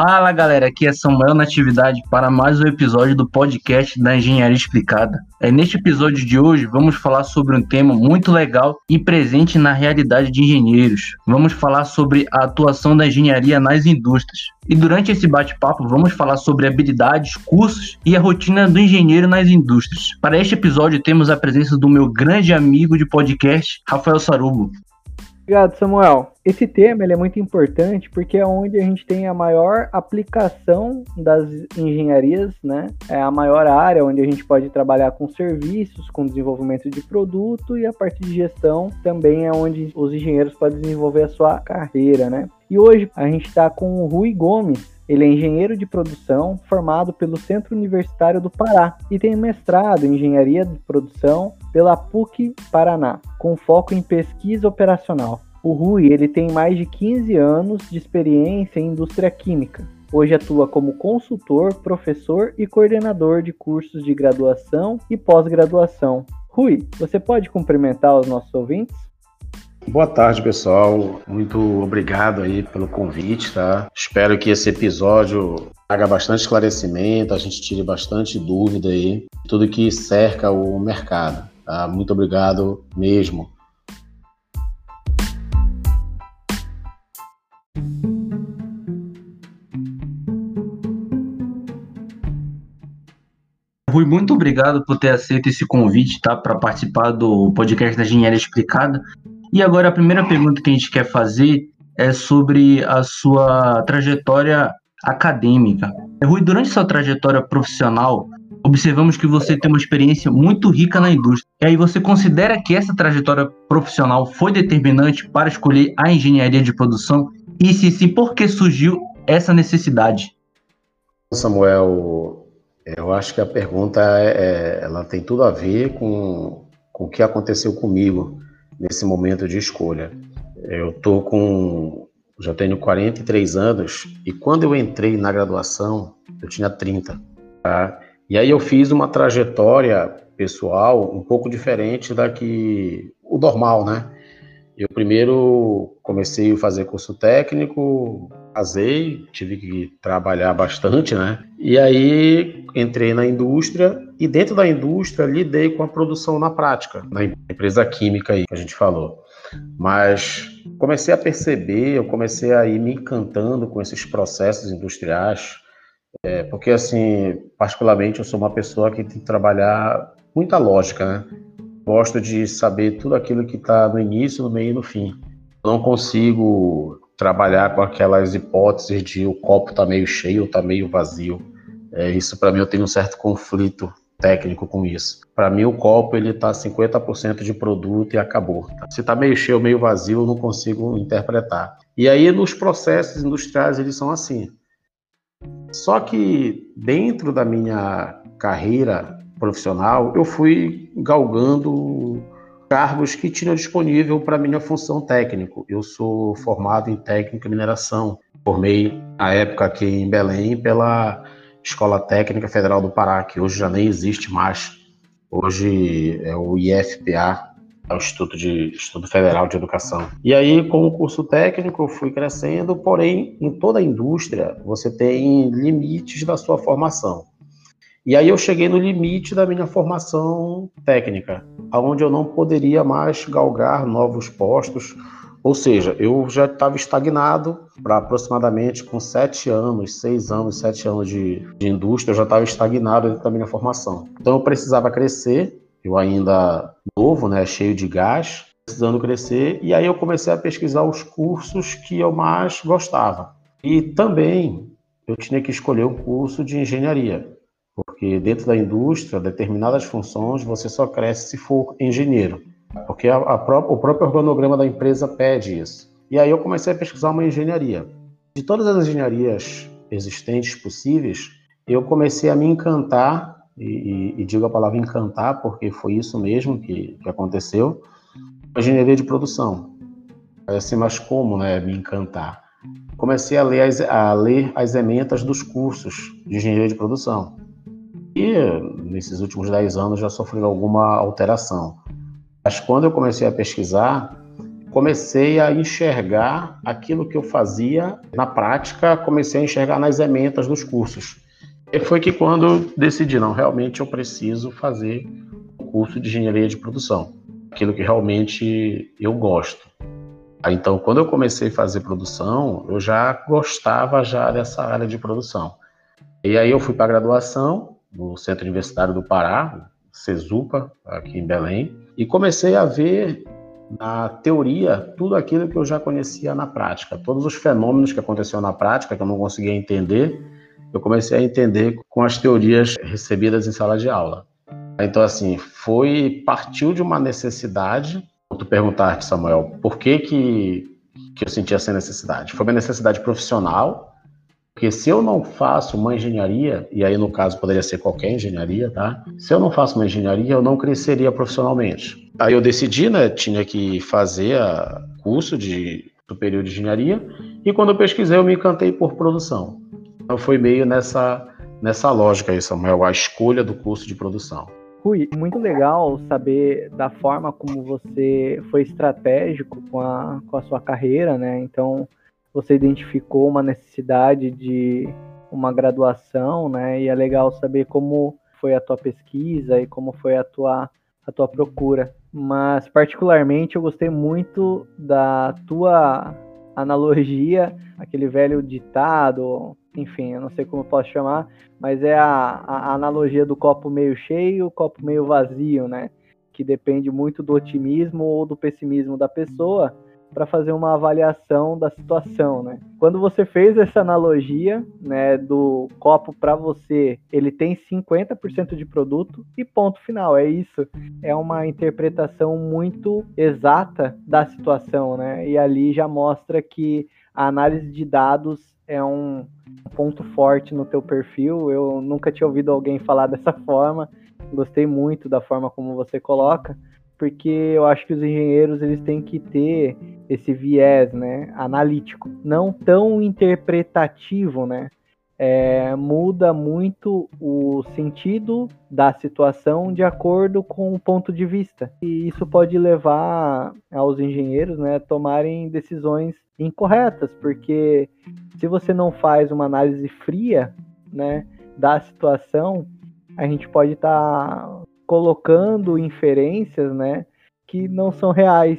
Fala galera, aqui é Samuel Natividade para mais um episódio do podcast da Engenharia Explicada. É, neste episódio de hoje vamos falar sobre um tema muito legal e presente na realidade de engenheiros. Vamos falar sobre a atuação da engenharia nas indústrias. E durante esse bate-papo vamos falar sobre habilidades, cursos e a rotina do engenheiro nas indústrias. Para este episódio temos a presença do meu grande amigo de podcast, Rafael Sarubo. Obrigado, Samuel. Esse tema ele é muito importante porque é onde a gente tem a maior aplicação das engenharias, né? É a maior área onde a gente pode trabalhar com serviços, com desenvolvimento de produto e a parte de gestão também é onde os engenheiros podem desenvolver a sua carreira, né? E hoje a gente está com o Rui Gomes, ele é engenheiro de produção formado pelo Centro Universitário do Pará e tem mestrado em engenharia de produção pela PUC Paraná, com foco em pesquisa operacional. O Rui ele tem mais de 15 anos de experiência em indústria química. Hoje atua como consultor, professor e coordenador de cursos de graduação e pós-graduação. Rui, você pode cumprimentar os nossos ouvintes? Boa tarde, pessoal. Muito obrigado aí pelo convite, tá? Espero que esse episódio traga bastante esclarecimento, a gente tire bastante dúvida aí, tudo que cerca o mercado, tá? Muito obrigado mesmo. Rui, muito obrigado por ter aceito esse convite, tá? Para participar do podcast da Engenharia Explicada. E agora a primeira pergunta que a gente quer fazer é sobre a sua trajetória acadêmica. Rui, durante sua trajetória profissional, observamos que você tem uma experiência muito rica na indústria. E aí você considera que essa trajetória profissional foi determinante para escolher a engenharia de produção? E se sim, por que surgiu essa necessidade? Samuel, eu acho que a pergunta é, é ela tem tudo a ver com, com o que aconteceu comigo nesse momento de escolha. Eu tô com já tenho 43 anos e quando eu entrei na graduação, eu tinha 30, tá? E aí eu fiz uma trajetória pessoal um pouco diferente da que o normal, né? Eu primeiro comecei a fazer curso técnico, casei, tive que trabalhar bastante, né? E aí entrei na indústria e dentro da indústria lidei com a produção na prática, na empresa química aí que a gente falou. Mas comecei a perceber, eu comecei a ir me encantando com esses processos industriais, é, porque assim, particularmente eu sou uma pessoa que tem que trabalhar muita lógica, né? gosto de saber tudo aquilo que está no início, no meio e no fim. não consigo trabalhar com aquelas hipóteses de o copo está meio cheio ou está meio vazio. É, isso para mim eu tenho um certo conflito técnico com isso. Para mim o copo ele está 50% de produto e acabou. Se está meio cheio meio vazio eu não consigo interpretar. E aí nos processos industriais eles são assim. Só que dentro da minha carreira profissional, eu fui galgando cargos que tinham disponível para minha função técnico. Eu sou formado em técnica mineração. Formei na época aqui em Belém pela Escola Técnica Federal do Pará, que hoje já nem existe mais. Hoje é o IFPA, é o Instituto, de, Instituto Federal de Educação. E aí, com o curso técnico, eu fui crescendo, porém, em toda a indústria, você tem limites da sua formação. E aí eu cheguei no limite da minha formação técnica, aonde eu não poderia mais galgar novos postos, ou seja, eu já estava estagnado para aproximadamente com sete anos, seis anos, sete anos de, de indústria, eu já estava estagnado dentro da minha formação. Então eu precisava crescer, eu ainda novo, né, cheio de gás, precisando crescer, e aí eu comecei a pesquisar os cursos que eu mais gostava. E também eu tinha que escolher um curso de engenharia porque dentro da indústria, determinadas funções você só cresce se for engenheiro, porque a, a pró o próprio organograma da empresa pede isso. E aí eu comecei a pesquisar uma engenharia. De todas as engenharias existentes possíveis, eu comecei a me encantar, e, e, e digo a palavra encantar porque foi isso mesmo que, que aconteceu, a engenharia de produção. Assim, mas como né, me encantar? Comecei a ler, as, a ler as ementas dos cursos de engenharia de produção nesses últimos 10 anos já sofreu alguma alteração. Mas quando eu comecei a pesquisar, comecei a enxergar aquilo que eu fazia na prática, comecei a enxergar nas ementas dos cursos. E foi que quando decidi, não, realmente eu preciso fazer o curso de engenharia de produção, aquilo que realmente eu gosto. Então, quando eu comecei a fazer produção, eu já gostava já dessa área de produção. E aí eu fui para a graduação no Centro Universitário do Pará, CESUPA, aqui em Belém, e comecei a ver na teoria tudo aquilo que eu já conhecia na prática, todos os fenômenos que aconteciam na prática que eu não conseguia entender, eu comecei a entender com as teorias recebidas em sala de aula. Então assim, foi partiu de uma necessidade tu perguntaste, Samuel, por que, que, que eu senti essa necessidade? Foi uma necessidade profissional, porque se eu não faço uma engenharia, e aí no caso poderia ser qualquer engenharia, tá? Se eu não faço uma engenharia, eu não cresceria profissionalmente. Aí eu decidi, né, tinha que fazer a curso de superior de engenharia, e quando eu pesquisei, eu me encantei por produção. Então foi meio nessa, nessa lógica aí, Samuel, a escolha do curso de produção. Rui, muito legal saber da forma como você foi estratégico com a, com a sua carreira, né? Então, você identificou uma necessidade de uma graduação, né? E é legal saber como foi a tua pesquisa e como foi a tua, a tua procura. Mas, particularmente, eu gostei muito da tua analogia, aquele velho ditado, enfim, eu não sei como eu posso chamar, mas é a, a, analogia do copo meio cheio, copo meio vazio, né? Que depende muito do otimismo ou do pessimismo da pessoa para fazer uma avaliação da situação, né? Quando você fez essa analogia, né, do copo para você, ele tem 50% de produto e ponto final, é isso. É uma interpretação muito exata da situação, né? E ali já mostra que a análise de dados é um ponto forte no teu perfil. Eu nunca tinha ouvido alguém falar dessa forma. Gostei muito da forma como você coloca, porque eu acho que os engenheiros eles têm que ter esse viés, né, analítico, não tão interpretativo, né? É, muda muito o sentido da situação de acordo com o ponto de vista. E isso pode levar aos engenheiros né, tomarem decisões incorretas, porque se você não faz uma análise fria né, da situação, a gente pode estar tá colocando inferências né, que não são reais.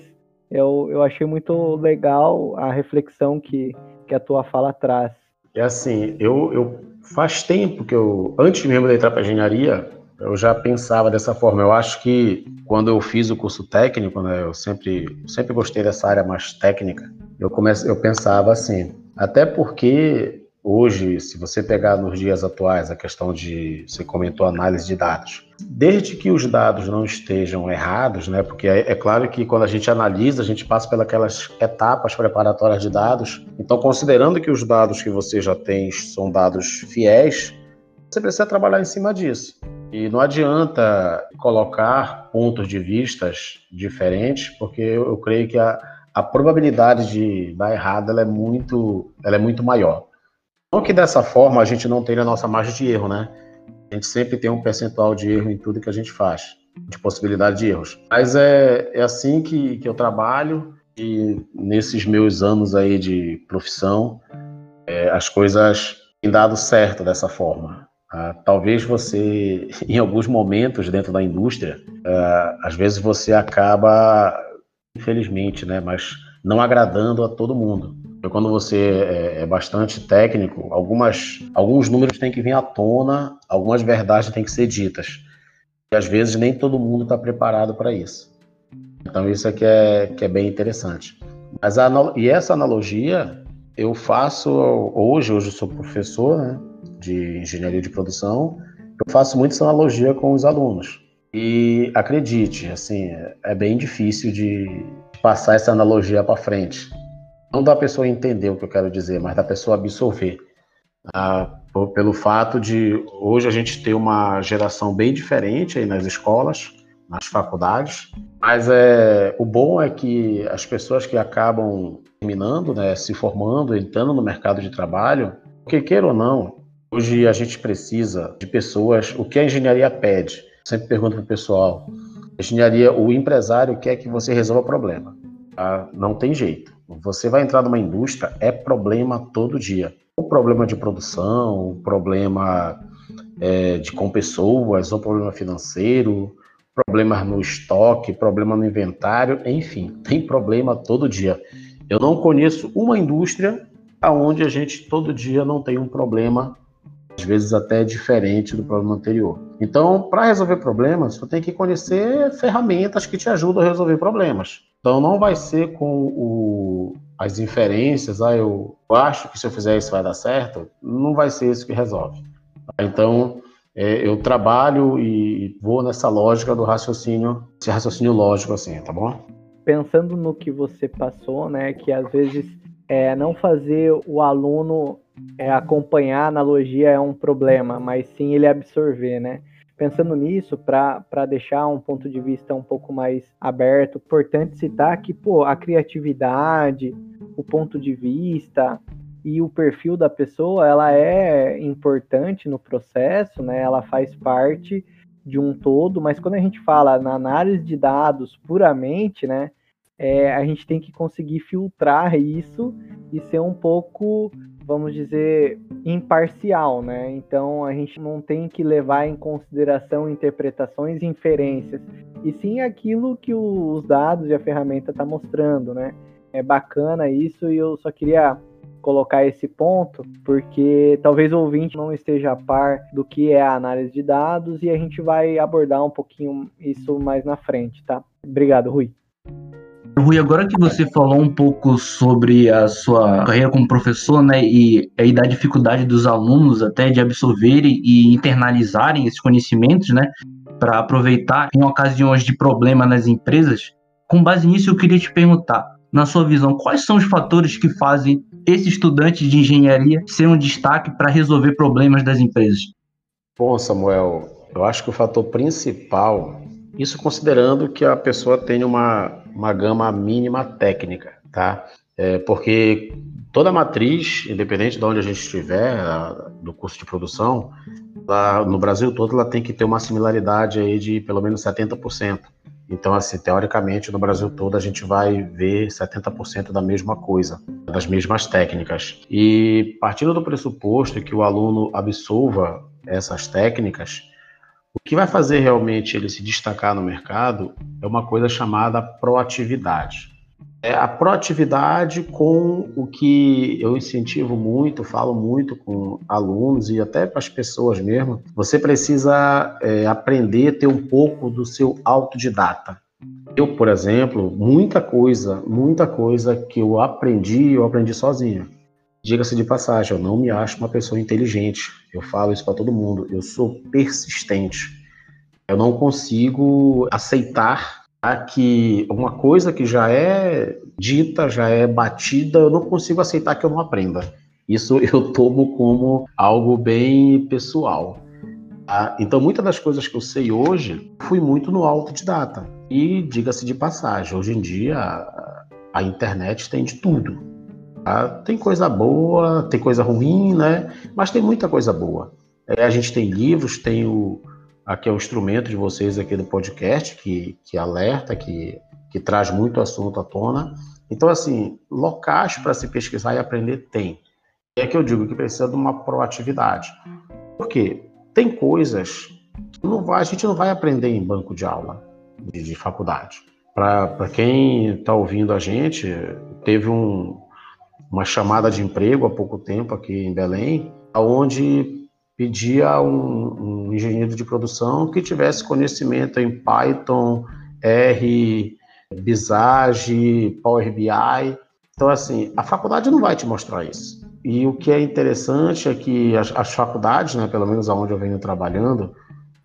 Eu, eu achei muito legal a reflexão que, que a tua fala traz. É assim, eu, eu faz tempo que eu, antes mesmo de entrar para engenharia, eu já pensava dessa forma. Eu acho que quando eu fiz o curso técnico, né, eu sempre, sempre gostei dessa área mais técnica. Eu comece, eu pensava assim, até porque hoje, se você pegar nos dias atuais a questão de, você comentou análise de dados, desde que os dados não estejam errados, né? Porque é, é claro que quando a gente analisa, a gente passa pelas etapas preparatórias de dados. Então, considerando que os dados que você já tem são dados fiéis, você precisa trabalhar em cima disso. E não adianta colocar pontos de vistas diferentes, porque eu, eu creio que a, a probabilidade de dar errado ela é muito, ela é muito maior. Não que dessa forma a gente não tenha a nossa margem de erro, né? A gente sempre tem um percentual de erro em tudo que a gente faz, de possibilidade de erros. Mas é, é assim que, que eu trabalho e nesses meus anos aí de profissão, é, as coisas têm dado certo dessa forma. Ah, talvez você, em alguns momentos dentro da indústria, ah, às vezes você acaba, infelizmente, né, mas não agradando a todo mundo. Quando você é, é bastante técnico, algumas, alguns números têm que vir à tona, algumas verdades têm que ser ditas. E às vezes nem todo mundo está preparado para isso. Então isso é que é, que é bem interessante. Mas a, e essa analogia eu faço hoje, hoje eu sou professor né, de engenharia de produção, eu faço muito essa analogia com os alunos. E acredite, assim, é bem difícil de passar essa analogia para frente não da pessoa entender o que eu quero dizer, mas da pessoa absorver. Ah, pelo fato de hoje a gente ter uma geração bem diferente aí nas escolas, nas faculdades, mas é, o bom é que as pessoas que acabam terminando, né, se formando, entrando no mercado de trabalho, porque queira ou não, hoje a gente precisa de pessoas, o que a engenharia pede? Sempre pergunto para o pessoal, engenharia, o empresário quer que você resolva o problema. Tá? Não tem jeito. Você vai entrar numa indústria, é problema todo dia. O problema de produção, o problema é, de com pessoas, o problema financeiro, problemas no estoque, problema no inventário, enfim, tem problema todo dia. Eu não conheço uma indústria aonde a gente todo dia não tem um problema, às vezes até diferente do problema anterior. Então, para resolver problemas, você tem que conhecer ferramentas que te ajudam a resolver problemas. Então, não vai ser com o, as inferências, ah, eu acho que se eu fizer isso vai dar certo, não vai ser isso que resolve. Então, é, eu trabalho e vou nessa lógica do raciocínio, esse raciocínio lógico, assim, tá bom? Pensando no que você passou, né, que às vezes é, não fazer o aluno é, acompanhar a analogia é um problema, mas sim ele absorver, né? Pensando nisso, para deixar um ponto de vista um pouco mais aberto, importante citar que pô, a criatividade, o ponto de vista e o perfil da pessoa, ela é importante no processo, né? Ela faz parte de um todo, mas quando a gente fala na análise de dados puramente, né? É, a gente tem que conseguir filtrar isso e ser um pouco vamos dizer, imparcial, né? Então a gente não tem que levar em consideração interpretações e inferências, e sim aquilo que os dados e a ferramenta está mostrando, né? É bacana isso e eu só queria colocar esse ponto, porque talvez o ouvinte não esteja a par do que é a análise de dados e a gente vai abordar um pouquinho isso mais na frente, tá? Obrigado, Rui. Rui, agora que você falou um pouco sobre a sua carreira como professor, né, e aí da dificuldade dos alunos até de absorverem e internalizarem esses conhecimentos, né, para aproveitar em ocasiões de problema nas empresas, com base nisso eu queria te perguntar, na sua visão, quais são os fatores que fazem esse estudante de engenharia ser um destaque para resolver problemas das empresas? Bom, Samuel, eu acho que o fator principal isso considerando que a pessoa tenha uma, uma gama mínima técnica, tá? É, porque toda matriz, independente de onde a gente estiver, a, do curso de produção, lá, no Brasil todo ela tem que ter uma similaridade aí de pelo menos 70%. Então, assim, teoricamente, no Brasil todo a gente vai ver 70% da mesma coisa, das mesmas técnicas. E partindo do pressuposto que o aluno absolva essas técnicas, o que vai fazer realmente ele se destacar no mercado é uma coisa chamada proatividade. É a proatividade com o que eu incentivo muito, falo muito com alunos e até para as pessoas mesmo. Você precisa é, aprender a ter um pouco do seu autodidata. Eu, por exemplo, muita coisa, muita coisa que eu aprendi, eu aprendi sozinho. Diga-se de passagem, eu não me acho uma pessoa inteligente. Eu falo isso para todo mundo. Eu sou persistente. Eu não consigo aceitar tá, que uma coisa que já é dita, já é batida, eu não consigo aceitar que eu não aprenda. Isso eu tomo como algo bem pessoal. Tá? Então, muitas das coisas que eu sei hoje, fui muito no autodidata. E diga-se de passagem, hoje em dia a internet tem de tudo. Tá? Tem coisa boa, tem coisa ruim, né? Mas tem muita coisa boa. É, a gente tem livros, tem o aqui é o instrumento de vocês aqui do podcast que, que alerta, que, que traz muito assunto à tona. Então, assim, locais para se pesquisar e aprender tem. É que eu digo que precisa de uma proatividade. Por quê? Tem coisas que não vai, a gente não vai aprender em banco de aula de, de faculdade. Para quem está ouvindo a gente, teve um, uma chamada de emprego há pouco tempo aqui em Belém, onde pedia um, um engenheiro de produção que tivesse conhecimento em Python, R, Visage, Power BI. Então, assim, a faculdade não vai te mostrar isso. E o que é interessante é que as, as faculdades, né, pelo menos aonde eu venho trabalhando,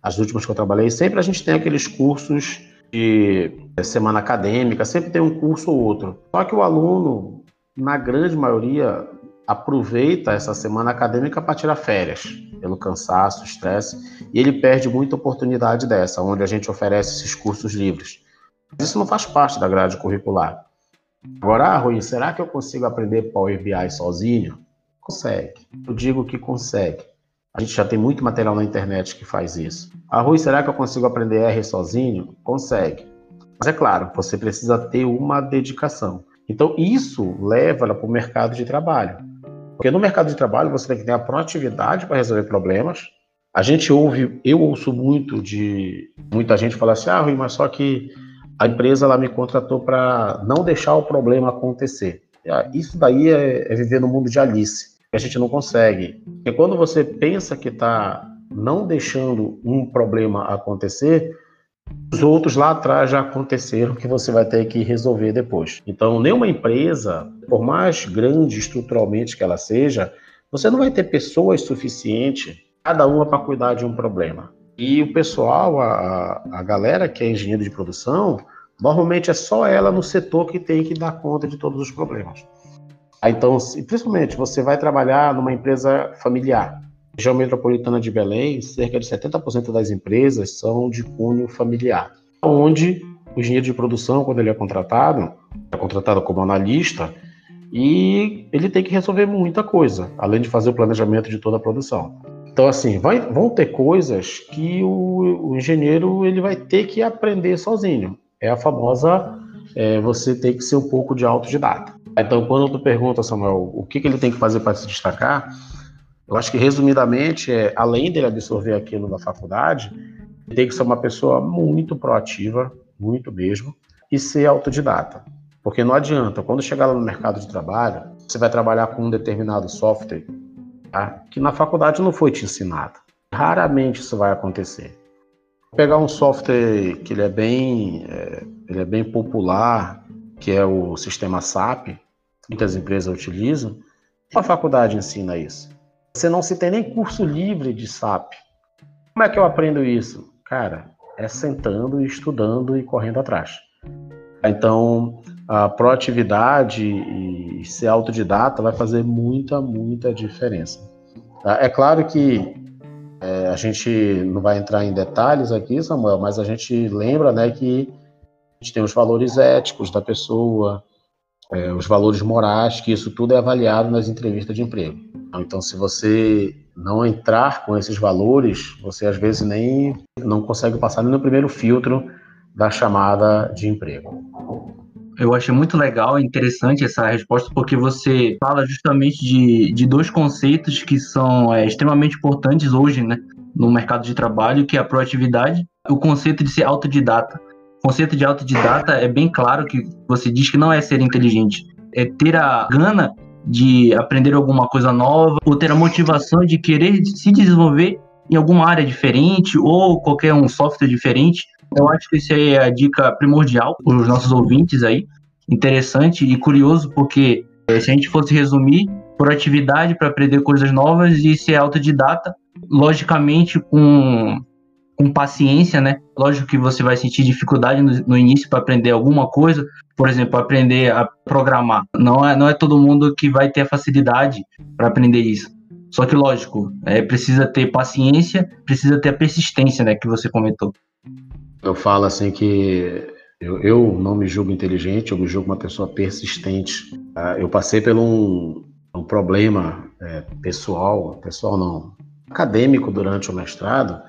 as últimas que eu trabalhei, sempre a gente tem aqueles cursos de semana acadêmica, sempre tem um curso ou outro. Só que o aluno, na grande maioria, aproveita essa semana acadêmica para tirar férias, pelo cansaço, estresse, e ele perde muita oportunidade dessa, onde a gente oferece esses cursos livres. Isso não faz parte da grade curricular. Agora, ah, Rui, será que eu consigo aprender Power BI sozinho? Consegue. Eu digo que consegue. A gente já tem muito material na internet que faz isso. Ah, Rui, será que eu consigo aprender R sozinho? Consegue. Mas é claro, você precisa ter uma dedicação. Então, isso leva para o mercado de trabalho. Porque no mercado de trabalho você tem que ter a proatividade para resolver problemas. A gente ouve, eu ouço muito de muita gente falar assim: ah, Rui, mas só que a empresa ela me contratou para não deixar o problema acontecer. Ah, isso daí é, é viver no mundo de Alice, que a gente não consegue. Porque quando você pensa que está não deixando um problema acontecer, os outros lá atrás já aconteceram que você vai ter que resolver depois. Então, nenhuma empresa, por mais grande estruturalmente que ela seja, você não vai ter pessoas suficientes, cada uma para cuidar de um problema. E o pessoal, a, a galera que é engenheiro de produção, normalmente é só ela no setor que tem que dar conta de todos os problemas. Então, principalmente, você vai trabalhar numa empresa familiar região metropolitana de Belém, cerca de 70% das empresas são de cunho familiar, onde o engenheiro de produção, quando ele é contratado, é contratado como analista e ele tem que resolver muita coisa, além de fazer o planejamento de toda a produção. Então, assim, vai, vão ter coisas que o, o, engenheiro ele vai ter que aprender sozinho. É a famosa é, você tem que ser um pouco de autodidata. Então, quando tu pergunta, Samuel, o que, que ele tem que fazer para se destacar, eu acho que, resumidamente, é, além dele absorver aquilo da faculdade, ele tem que ser uma pessoa muito proativa, muito mesmo, e ser autodidata. Porque não adianta, quando chegar lá no mercado de trabalho, você vai trabalhar com um determinado software tá? que na faculdade não foi te ensinado. Raramente isso vai acontecer. Pegar um software que ele é bem, é, ele é bem popular, que é o sistema SAP, muitas empresas utilizam. A faculdade ensina isso. Você não se tem nem curso livre de SAP. Como é que eu aprendo isso? Cara, é sentando, estudando e correndo atrás. Então, a proatividade e ser autodidata vai fazer muita, muita diferença. Tá? É claro que é, a gente não vai entrar em detalhes aqui, Samuel, mas a gente lembra né, que a gente tem os valores éticos da pessoa, é, os valores morais, que isso tudo é avaliado nas entrevistas de emprego. Então, se você não entrar com esses valores, você às vezes nem não consegue passar nem no primeiro filtro da chamada de emprego. Eu achei muito legal e interessante essa resposta, porque você fala justamente de, de dois conceitos que são é, extremamente importantes hoje, né, no mercado de trabalho, que é a proatividade o conceito de ser autodidata. Conceito de autodidata é bem claro que você diz que não é ser inteligente, é ter a gana de aprender alguma coisa nova, ou ter a motivação de querer se desenvolver em alguma área diferente ou qualquer um software diferente. Eu acho que isso é a dica primordial para os nossos ouvintes aí. Interessante e curioso, porque eh, se a gente fosse resumir, por atividade para aprender coisas novas e ser autodidata, logicamente com com paciência, né? Lógico que você vai sentir dificuldade no, no início para aprender alguma coisa, por exemplo, aprender a programar. Não é, não é todo mundo que vai ter a facilidade para aprender isso. Só que, lógico, é, precisa ter paciência, precisa ter a persistência, né? Que você comentou. Eu falo assim que eu, eu não me julgo inteligente, eu me julgo uma pessoa persistente. Ah, eu passei por um, um problema é, pessoal, pessoal não, acadêmico durante o mestrado,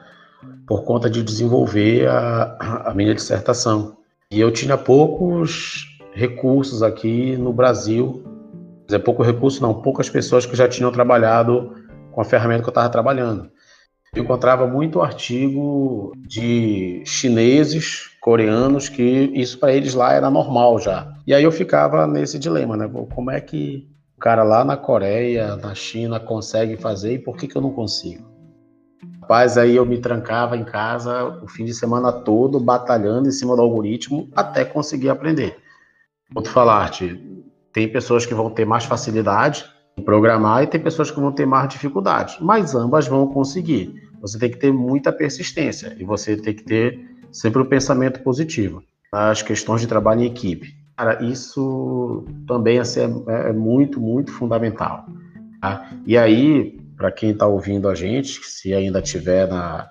por conta de desenvolver a, a minha dissertação. E eu tinha poucos recursos aqui no Brasil, dizer, pouco recurso não, poucas pessoas que já tinham trabalhado com a ferramenta que eu estava trabalhando. Eu encontrava muito artigo de chineses, coreanos, que isso para eles lá era normal já. E aí eu ficava nesse dilema, né? Como é que o cara lá na Coreia, na China, consegue fazer e por que, que eu não consigo? Rapaz, aí eu me trancava em casa o fim de semana todo, batalhando em cima do algoritmo até conseguir aprender. Outro falarte, tem pessoas que vão ter mais facilidade em programar e tem pessoas que vão ter mais dificuldade, mas ambas vão conseguir. Você tem que ter muita persistência e você tem que ter sempre o um pensamento positivo. As questões de trabalho em equipe. Cara, isso também assim, é, é muito, muito fundamental. Tá? E aí, para quem está ouvindo a gente, se ainda estiver na,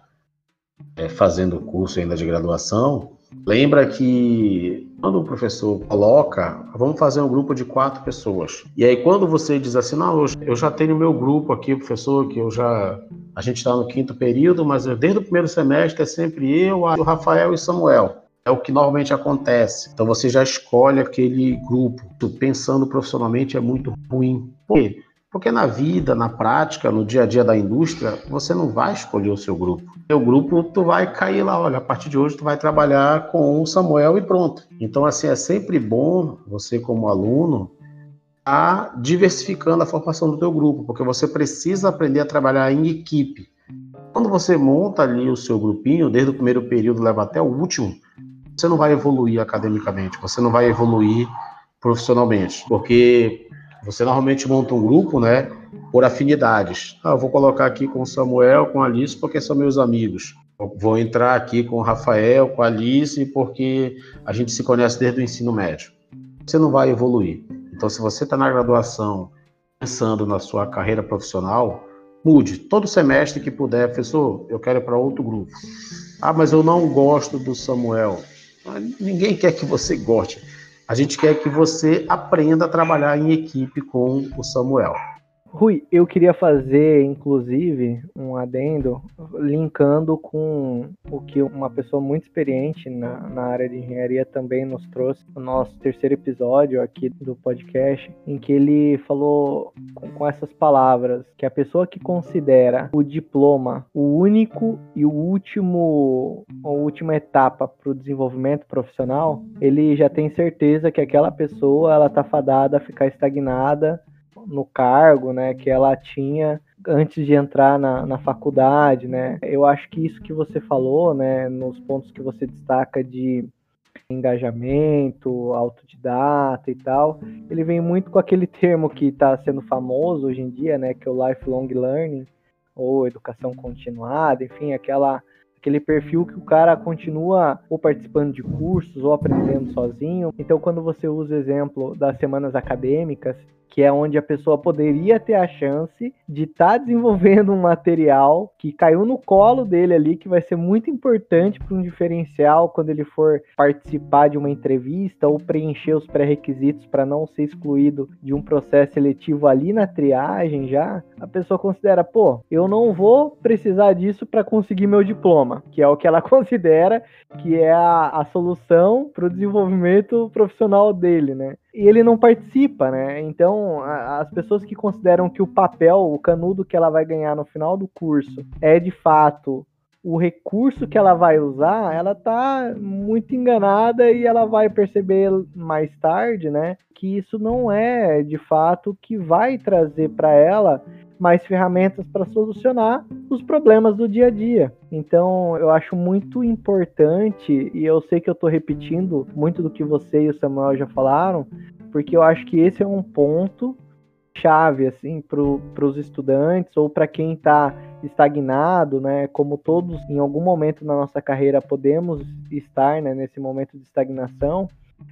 é, fazendo o curso ainda de graduação, lembra que quando o professor coloca, vamos fazer um grupo de quatro pessoas. E aí quando você diz assim, não, eu já tenho meu grupo aqui, professor, que eu já a gente está no quinto período, mas desde o primeiro semestre é sempre eu, o Rafael e Samuel. É o que normalmente acontece. Então você já escolhe aquele grupo. Pensando profissionalmente é muito ruim. Por quê? Porque na vida, na prática, no dia a dia da indústria, você não vai escolher o seu grupo. O grupo, tu vai cair lá, olha, a partir de hoje tu vai trabalhar com o Samuel e pronto. Então, assim, é sempre bom você como aluno a diversificando a formação do teu grupo, porque você precisa aprender a trabalhar em equipe. Quando você monta ali o seu grupinho, desde o primeiro período leva até o último, você não vai evoluir academicamente, você não vai evoluir profissionalmente, porque você normalmente monta um grupo, né, por afinidades. Ah, eu vou colocar aqui com o Samuel, com a Alice, porque são meus amigos. vou entrar aqui com o Rafael, com a Alice, porque a gente se conhece desde o ensino médio. Você não vai evoluir. Então, se você está na graduação, pensando na sua carreira profissional, mude. Todo semestre que puder, professor, eu quero ir para outro grupo. Ah, mas eu não gosto do Samuel. Ninguém quer que você goste. A gente quer que você aprenda a trabalhar em equipe com o Samuel. Rui, eu queria fazer, inclusive, um adendo linkando com o que uma pessoa muito experiente na, na área de engenharia também nos trouxe no nosso terceiro episódio aqui do podcast, em que ele falou com, com essas palavras que a pessoa que considera o diploma o único e o último, a última etapa para o desenvolvimento profissional, ele já tem certeza que aquela pessoa ela está fadada a ficar estagnada no cargo, né, que ela tinha antes de entrar na, na faculdade, né? Eu acho que isso que você falou, né, nos pontos que você destaca de engajamento, autodidata e tal, ele vem muito com aquele termo que está sendo famoso hoje em dia, né, que é o lifelong learning ou educação continuada, enfim, aquela aquele perfil que o cara continua ou participando de cursos ou aprendendo sozinho. Então, quando você usa o exemplo das semanas acadêmicas, que é onde a pessoa poderia ter a chance de estar tá desenvolvendo um material que caiu no colo dele ali, que vai ser muito importante para um diferencial quando ele for participar de uma entrevista ou preencher os pré-requisitos para não ser excluído de um processo seletivo ali na triagem já. A pessoa considera, pô, eu não vou precisar disso para conseguir meu diploma, que é o que ela considera que é a, a solução para o desenvolvimento profissional dele, né? E ele não participa, né? Então, a, as pessoas que consideram que o papel, o canudo que ela vai ganhar no final do curso é de fato o recurso que ela vai usar, ela tá muito enganada e ela vai perceber mais tarde, né, que isso não é de fato o que vai trazer para ela mais ferramentas para solucionar os problemas do dia a dia. Então, eu acho muito importante, e eu sei que eu estou repetindo muito do que você e o Samuel já falaram, porque eu acho que esse é um ponto chave assim para os estudantes ou para quem está estagnado, né? Como todos em algum momento na nossa carreira podemos estar, né, nesse momento de estagnação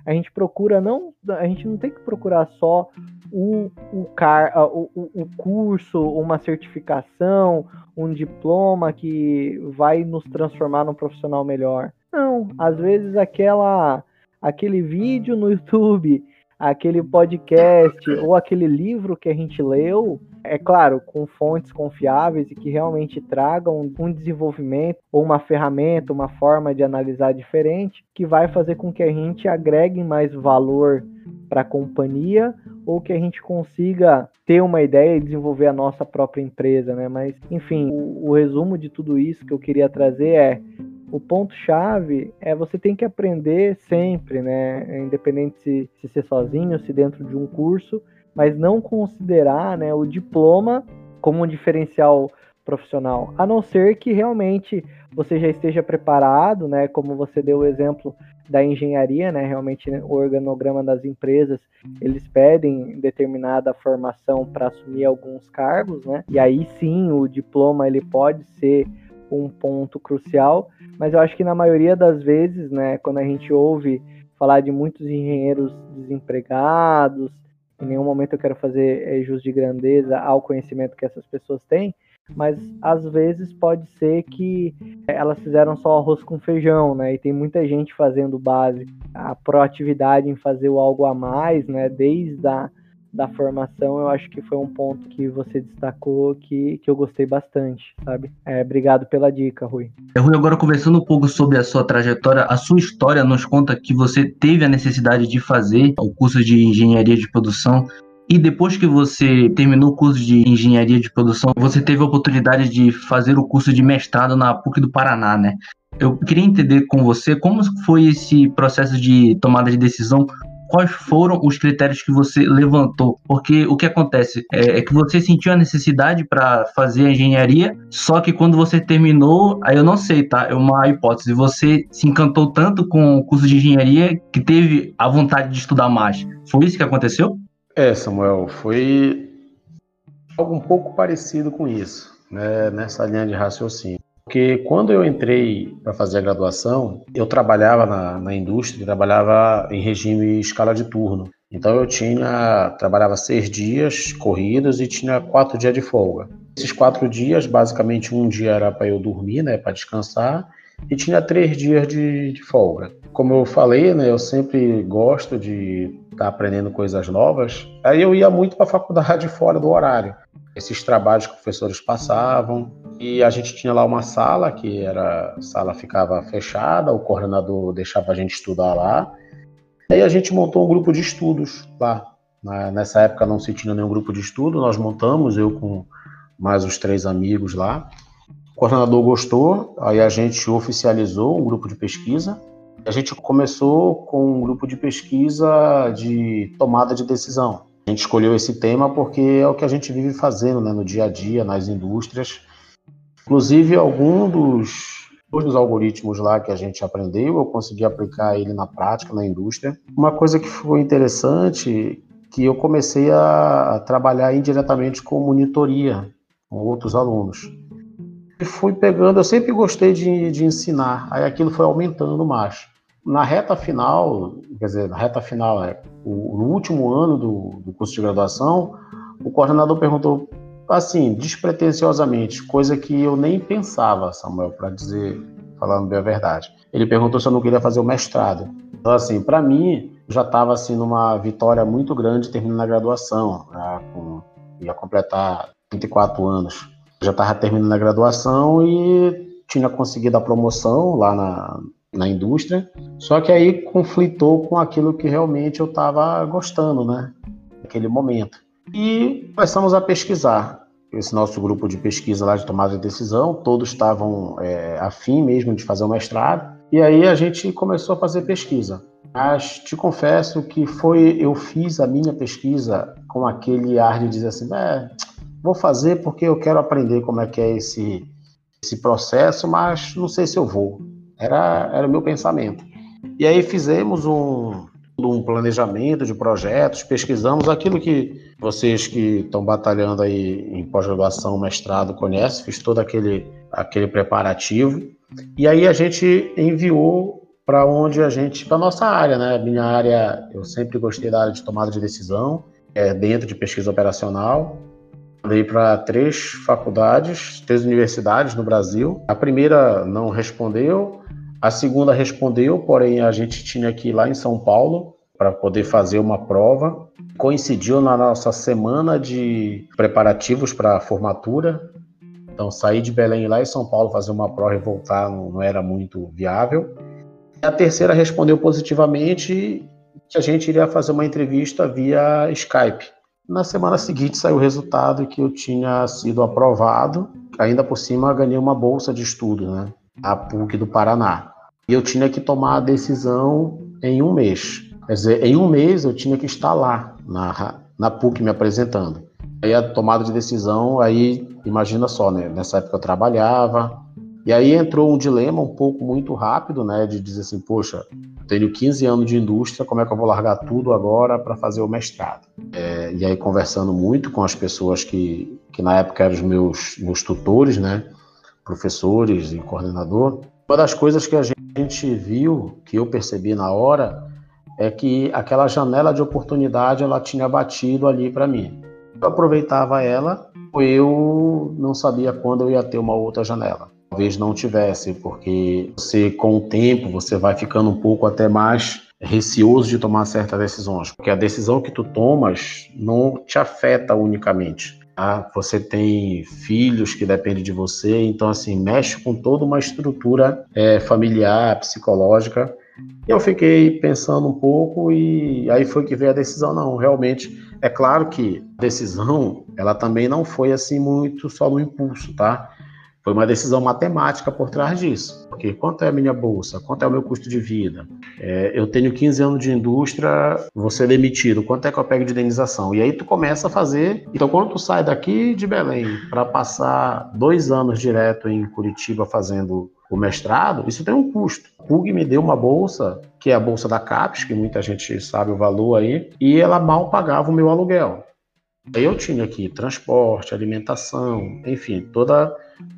a gente procura não, a gente não tem que procurar só o, o, car, o, o curso, uma certificação, um diploma que vai nos transformar num profissional melhor. Não, às vezes aquela aquele vídeo no YouTube aquele podcast ou aquele livro que a gente leu, é claro, com fontes confiáveis e que realmente tragam um desenvolvimento ou uma ferramenta, uma forma de analisar diferente, que vai fazer com que a gente agregue mais valor para a companhia ou que a gente consiga ter uma ideia e desenvolver a nossa própria empresa, né? Mas, enfim, o, o resumo de tudo isso que eu queria trazer é o ponto-chave é você tem que aprender sempre, né? Independente se, se ser sozinho, se dentro de um curso, mas não considerar né, o diploma como um diferencial profissional, a não ser que realmente você já esteja preparado, né? Como você deu o exemplo da engenharia, né? Realmente né, o organograma das empresas eles pedem determinada formação para assumir alguns cargos, né? E aí sim o diploma ele pode ser um ponto crucial, mas eu acho que na maioria das vezes, né, quando a gente ouve falar de muitos engenheiros desempregados, em nenhum momento eu quero fazer é, jus de grandeza ao conhecimento que essas pessoas têm, mas às vezes pode ser que elas fizeram só arroz com feijão, né? E tem muita gente fazendo base, a proatividade em fazer o algo a mais, né? Desde a da formação, eu acho que foi um ponto que você destacou que, que eu gostei bastante, sabe? É, obrigado pela dica, Rui. É, Rui, agora conversando um pouco sobre a sua trajetória, a sua história nos conta que você teve a necessidade de fazer o curso de engenharia de produção e depois que você terminou o curso de engenharia de produção, você teve a oportunidade de fazer o curso de mestrado na PUC do Paraná, né? Eu queria entender com você como foi esse processo de tomada de decisão, quais foram os critérios que você levantou, porque o que acontece é, é que você sentiu a necessidade para fazer a engenharia, só que quando você terminou, aí eu não sei, tá? É uma hipótese, você se encantou tanto com o curso de engenharia que teve a vontade de estudar mais. Foi isso que aconteceu? É, Samuel, foi algo um pouco parecido com isso, né, nessa linha de raciocínio. Porque quando eu entrei para fazer a graduação, eu trabalhava na, na indústria, trabalhava em regime escala de turno. Então eu tinha, trabalhava seis dias corridos e tinha quatro dias de folga. Esses quatro dias, basicamente um dia era para eu dormir, né, para descansar, e tinha três dias de, de folga. Como eu falei, né, eu sempre gosto de estar tá aprendendo coisas novas. Aí eu ia muito para a faculdade fora do horário. Esses trabalhos que os professores passavam. E a gente tinha lá uma sala, que era sala ficava fechada, o coordenador deixava a gente estudar lá. E aí a gente montou um grupo de estudos lá. Nessa época não se tinha nenhum grupo de estudo, nós montamos, eu com mais os três amigos lá. O coordenador gostou, aí a gente oficializou um grupo de pesquisa. A gente começou com um grupo de pesquisa de tomada de decisão. A gente escolheu esse tema porque é o que a gente vive fazendo né, no dia a dia, nas indústrias. Inclusive, algum dos, dos algoritmos lá que a gente aprendeu, eu consegui aplicar ele na prática, na indústria. Uma coisa que foi interessante, que eu comecei a trabalhar indiretamente com monitoria com outros alunos e fui pegando, eu sempre gostei de, de ensinar, aí aquilo foi aumentando mais. Na reta final, quer dizer, na reta final, é, o, no último ano do, do curso de graduação, o coordenador perguntou, assim, despretensiosamente, coisa que eu nem pensava, Samuel, para dizer, falando bem a verdade. Ele perguntou se eu não queria fazer o mestrado. Então, assim, para mim, já estava assim numa vitória muito grande terminando a graduação, já com, ia completar 34 anos já estava terminando a graduação e tinha conseguido a promoção lá na, na indústria, só que aí conflitou com aquilo que realmente eu estava gostando, né? Naquele momento. E começamos a pesquisar. Esse nosso grupo de pesquisa lá de tomada de decisão, todos estavam é, afim mesmo de fazer o mestrado, e aí a gente começou a fazer pesquisa. Mas te confesso que foi, eu fiz a minha pesquisa com aquele ar de dizer assim, é, vou fazer porque eu quero aprender como é que é esse, esse processo, mas não sei se eu vou. Era, era o meu pensamento. E aí fizemos um, um planejamento de projetos, pesquisamos aquilo que vocês que estão batalhando aí em pós-graduação, mestrado, conhecem, fiz todo aquele, aquele preparativo. E aí a gente enviou para onde a gente, para nossa área, né? Minha área, eu sempre gostei da área de tomada de decisão, é dentro de pesquisa operacional. Mandei para três faculdades, três universidades no Brasil. A primeira não respondeu, a segunda respondeu, porém a gente tinha que ir lá em São Paulo para poder fazer uma prova. Coincidiu na nossa semana de preparativos para a formatura. Então, sair de Belém lá em São Paulo fazer uma prova e voltar não, não era muito viável. A terceira respondeu positivamente que a gente iria fazer uma entrevista via Skype. Na semana seguinte saiu o resultado que eu tinha sido aprovado, ainda por cima ganhei uma bolsa de estudo, né? A PUC do Paraná. E eu tinha que tomar a decisão em um mês. Quer dizer, em um mês eu tinha que estar lá, na, na PUC, me apresentando. Aí a tomada de decisão, aí imagina só, né? Nessa época eu trabalhava, e aí entrou um dilema um pouco muito rápido, né, de dizer assim, poxa, tenho 15 anos de indústria, como é que eu vou largar tudo agora para fazer o mestrado? É, e aí conversando muito com as pessoas que, que na época eram os meus, meus tutores, né, professores e coordenador, uma das coisas que a gente viu, que eu percebi na hora, é que aquela janela de oportunidade ela tinha batido ali para mim. Eu aproveitava ela, eu não sabia quando eu ia ter uma outra janela talvez não tivesse, porque você com o tempo você vai ficando um pouco até mais receoso de tomar certas decisões, porque a decisão que tu tomas não te afeta unicamente. Tá? Você tem filhos que dependem de você, então assim mexe com toda uma estrutura é, familiar, psicológica. Eu fiquei pensando um pouco e aí foi que veio a decisão. Não, realmente é claro que a decisão ela também não foi assim muito só no impulso, tá? Foi uma decisão matemática por trás disso. Porque quanto é a minha bolsa? Quanto é o meu custo de vida? É, eu tenho 15 anos de indústria, vou ser demitido. Quanto é que eu pego de indenização? E aí tu começa a fazer. Então, quando tu sai daqui de Belém para passar dois anos direto em Curitiba fazendo o mestrado, isso tem um custo. O PUG me deu uma bolsa, que é a bolsa da CAPES, que muita gente sabe o valor aí, e ela mal pagava o meu aluguel. Eu tinha aqui transporte, alimentação, enfim, toda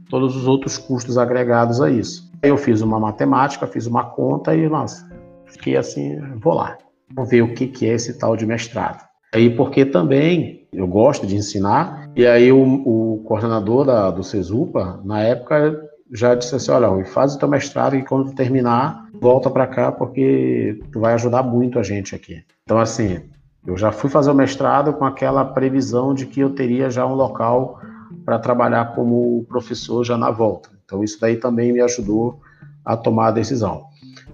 todos os outros custos agregados a isso. Eu fiz uma matemática, fiz uma conta e, nossa, fiquei assim, vou lá, vou ver o que, que é esse tal de mestrado. Aí porque também eu gosto de ensinar, e aí o, o coordenador da, do CESUPA, na época, já disse assim, olha, faz o teu mestrado e quando terminar, volta para cá porque tu vai ajudar muito a gente aqui. Então, assim, eu já fui fazer o mestrado com aquela previsão de que eu teria já um local para trabalhar como professor já na volta. Então isso daí também me ajudou a tomar a decisão.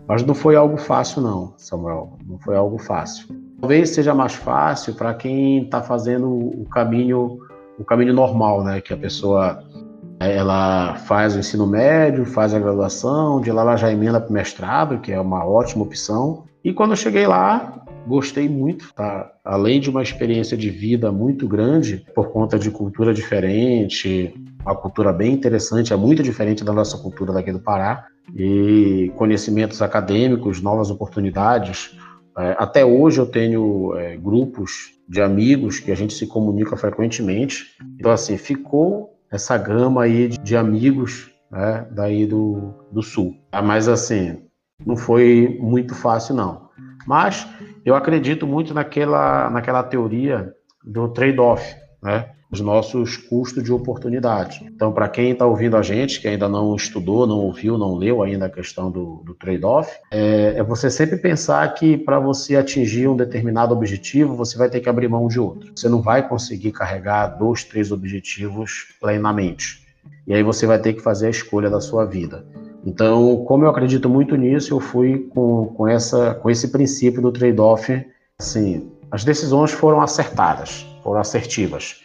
Mas não foi algo fácil não, Samuel, não foi algo fácil. Talvez seja mais fácil para quem está fazendo o caminho o caminho normal, né, que a pessoa ela faz o ensino médio, faz a graduação, de lá ela já emenda para o mestrado, que é uma ótima opção. E quando eu cheguei lá, Gostei muito, tá? Além de uma experiência de vida muito grande, por conta de cultura diferente, uma cultura bem interessante, é muito diferente da nossa cultura daqui do Pará, e conhecimentos acadêmicos, novas oportunidades. É, até hoje eu tenho é, grupos de amigos que a gente se comunica frequentemente. Então, assim, ficou essa gama aí de amigos né, daí do, do Sul. Mas, assim, não foi muito fácil, não. Mas eu acredito muito naquela, naquela teoria do trade-off, né? Os nossos custos de oportunidade. Então, para quem está ouvindo a gente, que ainda não estudou, não ouviu, não leu ainda a questão do, do trade-off, é, é, você sempre pensar que para você atingir um determinado objetivo, você vai ter que abrir mão de outro. Você não vai conseguir carregar dois, três objetivos plenamente. E aí você vai ter que fazer a escolha da sua vida. Então, como eu acredito muito nisso, eu fui com, com, essa, com esse princípio do trade-off. Assim, as decisões foram acertadas, foram assertivas.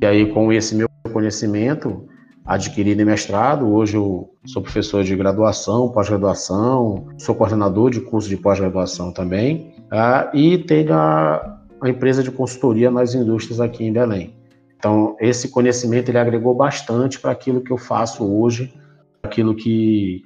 E aí, com esse meu conhecimento adquirido em mestrado, hoje eu sou professor de graduação, pós-graduação, sou coordenador de curso de pós-graduação também, uh, e tenho a, a empresa de consultoria nas indústrias aqui em Belém. Então, esse conhecimento ele agregou bastante para aquilo que eu faço hoje aquilo que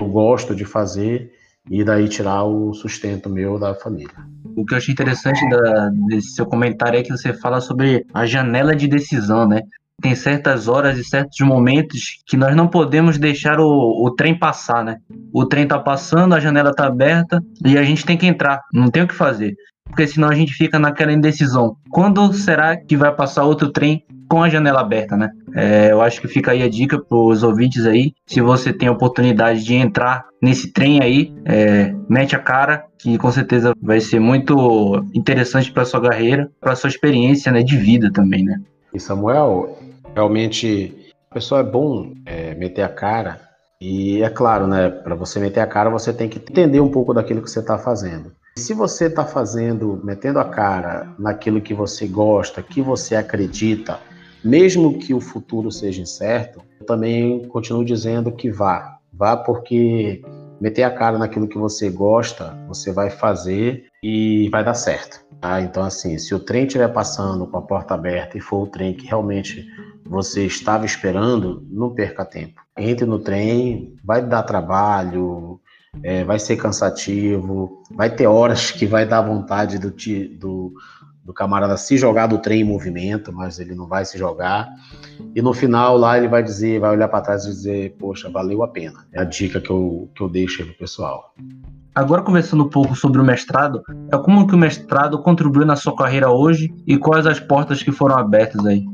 eu gosto de fazer e daí tirar o sustento meu da família. O que eu achei interessante da, desse seu comentário é que você fala sobre a janela de decisão, né? Tem certas horas e certos momentos que nós não podemos deixar o, o trem passar, né? O trem tá passando, a janela tá aberta e a gente tem que entrar, não tem o que fazer. Porque senão a gente fica naquela indecisão. Quando será que vai passar outro trem com a janela aberta, né? É, eu acho que fica aí a dica para os ouvintes aí. Se você tem a oportunidade de entrar nesse trem aí, é, mete a cara, que com certeza vai ser muito interessante para sua carreira, para sua experiência né, de vida também, né? E Samuel, realmente a pessoa é bom é, meter a cara. E é claro, né? Para você meter a cara, você tem que entender um pouco daquilo que você está fazendo. Se você está fazendo, metendo a cara naquilo que você gosta, que você acredita, mesmo que o futuro seja incerto, eu também continuo dizendo que vá. Vá porque meter a cara naquilo que você gosta, você vai fazer e vai dar certo. Tá? Então, assim, se o trem estiver passando com a porta aberta e for o trem que realmente você estava esperando, não perca tempo. Entre no trem, vai dar trabalho, é, vai ser cansativo, vai ter horas que vai dar vontade do, do, do camarada se jogar do trem em movimento, mas ele não vai se jogar. E no final lá ele vai dizer, vai olhar para trás e dizer, poxa, valeu a pena. É a dica que eu, que eu deixo aí pro pessoal. Agora conversando um pouco sobre o mestrado, é como que o mestrado contribuiu na sua carreira hoje e quais as portas que foram abertas aí?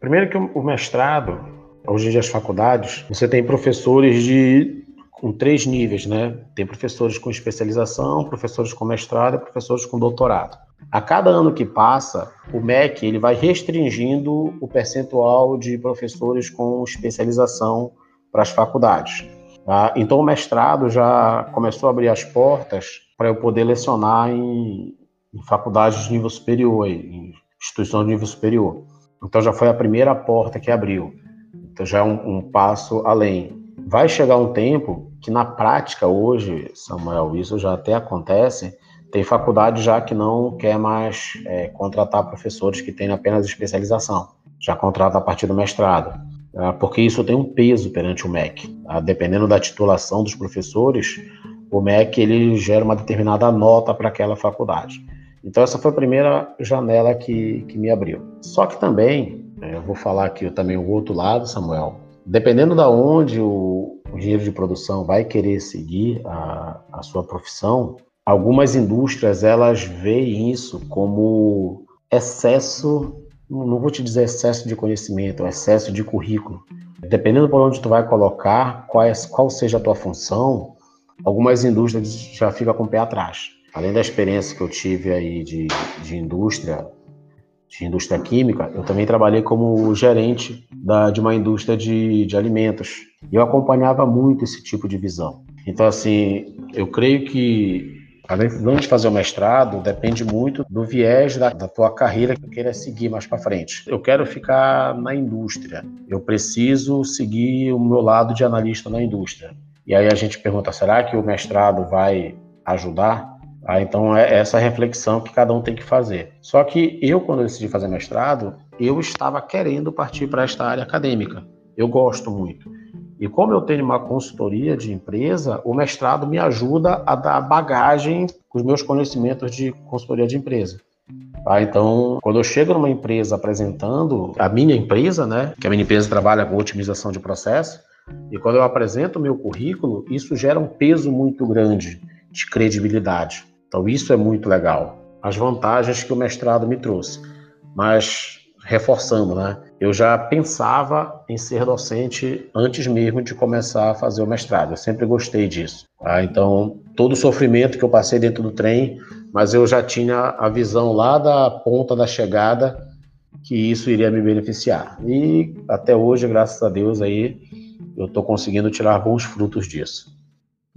Primeiro que o mestrado, hoje em dia as faculdades, você tem professores de com três níveis, né? Tem professores com especialização, professores com mestrado e professores com doutorado. A cada ano que passa, o MEC ele vai restringindo o percentual de professores com especialização para as faculdades. Tá? Então, o mestrado já começou a abrir as portas para eu poder lecionar em, em faculdades de nível superior, em instituições de nível superior. Então, já foi a primeira porta que abriu. Então, já é um, um passo além. Vai chegar um tempo que, na prática, hoje, Samuel, isso já até acontece, tem faculdade já que não quer mais é, contratar professores que têm apenas especialização, já contrata a partir do mestrado, tá? porque isso tem um peso perante o MEC. Tá? Dependendo da titulação dos professores, o MEC ele gera uma determinada nota para aquela faculdade. Então essa foi a primeira janela que, que me abriu. Só que também, né, eu vou falar aqui também o outro lado, Samuel, dependendo da onde o, o engenheiro de produção vai querer seguir a, a sua profissão, algumas indústrias elas veem isso como excesso, não vou te dizer excesso de conhecimento, excesso de currículo. Dependendo por onde tu vai colocar, qual, é, qual seja a tua função, algumas indústrias já ficam com o pé atrás. Além da experiência que eu tive aí de, de indústria, de indústria química, eu também trabalhei como gerente da, de uma indústria de, de alimentos. E eu acompanhava muito esse tipo de visão. Então, assim, eu creio que a decisão de fazer o mestrado depende muito do viés da, da tua carreira que tu queira seguir mais para frente. Eu quero ficar na indústria. Eu preciso seguir o meu lado de analista na indústria. E aí a gente pergunta: será que o mestrado vai ajudar? Ah, então é essa reflexão que cada um tem que fazer. Só que eu, quando eu decidi fazer mestrado, eu estava querendo partir para esta área acadêmica. Eu gosto muito. E como eu tenho uma consultoria de empresa, o mestrado me ajuda a dar bagagem com os meus conhecimentos de consultoria de empresa. Tá? Então, quando eu chego numa empresa apresentando a minha empresa, né, que a minha empresa trabalha com otimização de processo, e quando eu apresento o meu currículo, isso gera um peso muito grande de credibilidade. Então, isso é muito legal. As vantagens que o mestrado me trouxe. Mas, reforçando, né? Eu já pensava em ser docente antes mesmo de começar a fazer o mestrado. Eu sempre gostei disso. Tá? Então, todo o sofrimento que eu passei dentro do trem, mas eu já tinha a visão lá da ponta da chegada que isso iria me beneficiar. E até hoje, graças a Deus, aí eu estou conseguindo tirar bons frutos disso.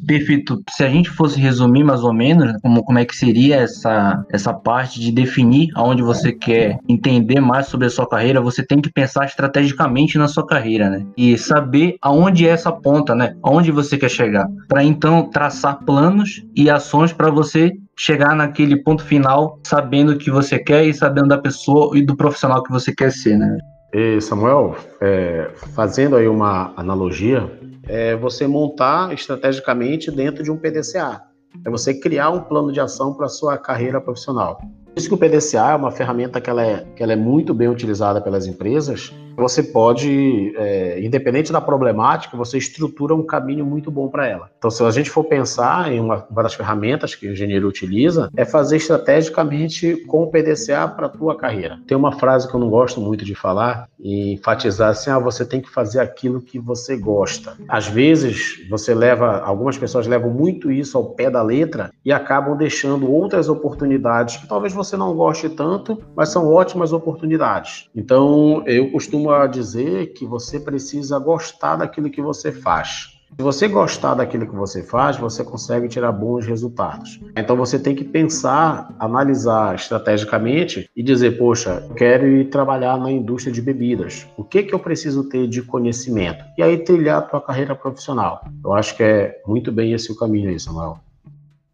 Perfeito. Se a gente fosse resumir mais ou menos né, como, como é que seria essa, essa parte de definir aonde você quer entender mais sobre a sua carreira, você tem que pensar estrategicamente na sua carreira, né? E saber aonde é essa ponta, né? Aonde você quer chegar. Para então traçar planos e ações para você chegar naquele ponto final sabendo o que você quer e sabendo da pessoa e do profissional que você quer ser, né? E Samuel, é, fazendo aí uma analogia, é você montar estrategicamente dentro de um PDCA. É você criar um plano de ação para sua carreira profissional. Por isso que o PDCA é uma ferramenta que ela é, que ela é muito bem utilizada pelas empresas você pode, é, independente da problemática, você estrutura um caminho muito bom para ela. Então, se a gente for pensar em uma, uma das ferramentas que o engenheiro utiliza, é fazer estrategicamente com o PDCA para a tua carreira. Tem uma frase que eu não gosto muito de falar e enfatizar assim, ah, você tem que fazer aquilo que você gosta. Às vezes, você leva, algumas pessoas levam muito isso ao pé da letra e acabam deixando outras oportunidades que talvez você não goste tanto, mas são ótimas oportunidades. Então, eu costumo a dizer que você precisa gostar daquilo que você faz. Se você gostar daquilo que você faz, você consegue tirar bons resultados. Então você tem que pensar, analisar estrategicamente e dizer, poxa, quero ir trabalhar na indústria de bebidas. O que que eu preciso ter de conhecimento? E aí trilhar a tua carreira profissional. Eu acho que é muito bem esse o caminho aí, Samuel.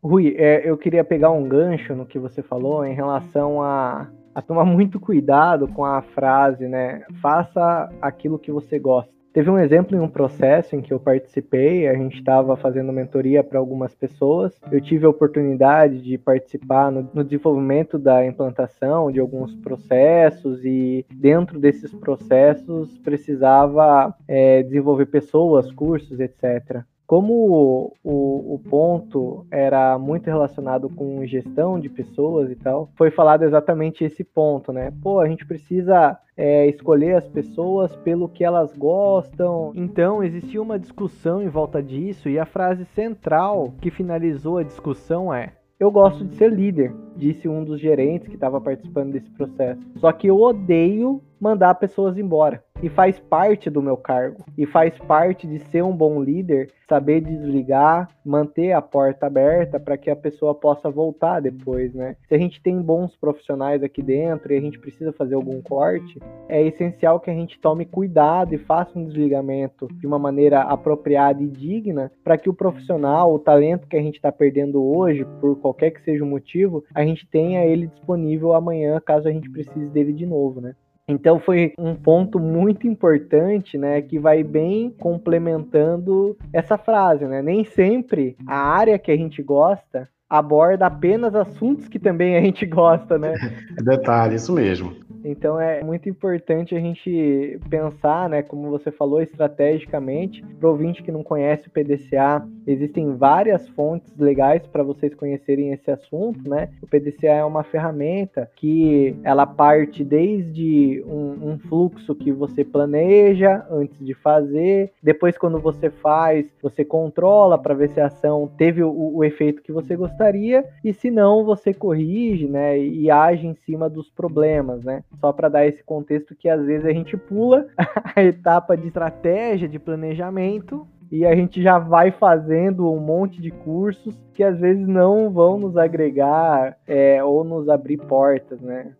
Rui, é, eu queria pegar um gancho no que você falou em relação a a tomar muito cuidado com a frase, né? Faça aquilo que você gosta. Teve um exemplo em um processo em que eu participei, a gente estava fazendo mentoria para algumas pessoas. Eu tive a oportunidade de participar no, no, desenvolvimento da implantação de alguns processos e dentro desses processos precisava é, desenvolver pessoas, cursos, etc. como o, o, ponto era muito relacionado com gestão de pessoas e tal, foi falado exatamente esse ponto, né? Pô, a gente precisa é, escolher as pessoas pelo que elas gostam. Então, existia uma discussão em volta disso, e a frase central que finalizou a discussão é: Eu gosto de ser líder, disse um dos gerentes que estava participando desse processo. Só que eu odeio mandar pessoas embora. E faz parte do meu cargo. E faz parte de ser um bom líder, saber desligar, manter a porta aberta para que a pessoa possa voltar depois, né? Se a gente tem bons profissionais aqui dentro e a gente precisa fazer algum corte, é essencial que a gente tome cuidado e faça um desligamento de uma maneira apropriada e digna para que o profissional, o talento que a gente está perdendo hoje, por qualquer que seja o motivo, a gente tenha ele disponível amanhã caso a gente precise dele de novo, né? Então foi um ponto muito importante, né, que vai bem complementando essa frase, né? Nem sempre a área que a gente gosta aborda apenas assuntos que também a gente gosta, né? Detalhe, isso mesmo. Então é muito importante a gente pensar, né, como você falou, estrategicamente. Para ouvinte que não conhece o PDCA, existem várias fontes legais para vocês conhecerem esse assunto, né? O PDCA é uma ferramenta que ela parte desde um, um fluxo que você planeja antes de fazer, depois quando você faz, você controla para ver se a ação teve o, o efeito que você gostaria e se não, você corrige, né, e age em cima dos problemas, né? Só para dar esse contexto que às vezes a gente pula a etapa de estratégia, de planejamento, e a gente já vai fazendo um monte de cursos que às vezes não vão nos agregar é, ou nos abrir portas, né?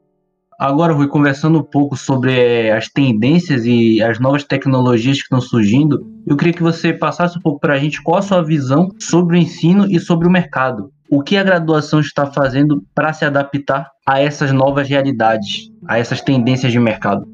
Agora, Rui, conversando um pouco sobre é, as tendências e as novas tecnologias que estão surgindo, eu queria que você passasse um pouco para a gente qual a sua visão sobre o ensino e sobre o mercado. O que a graduação está fazendo para se adaptar a essas novas realidades, a essas tendências de mercado?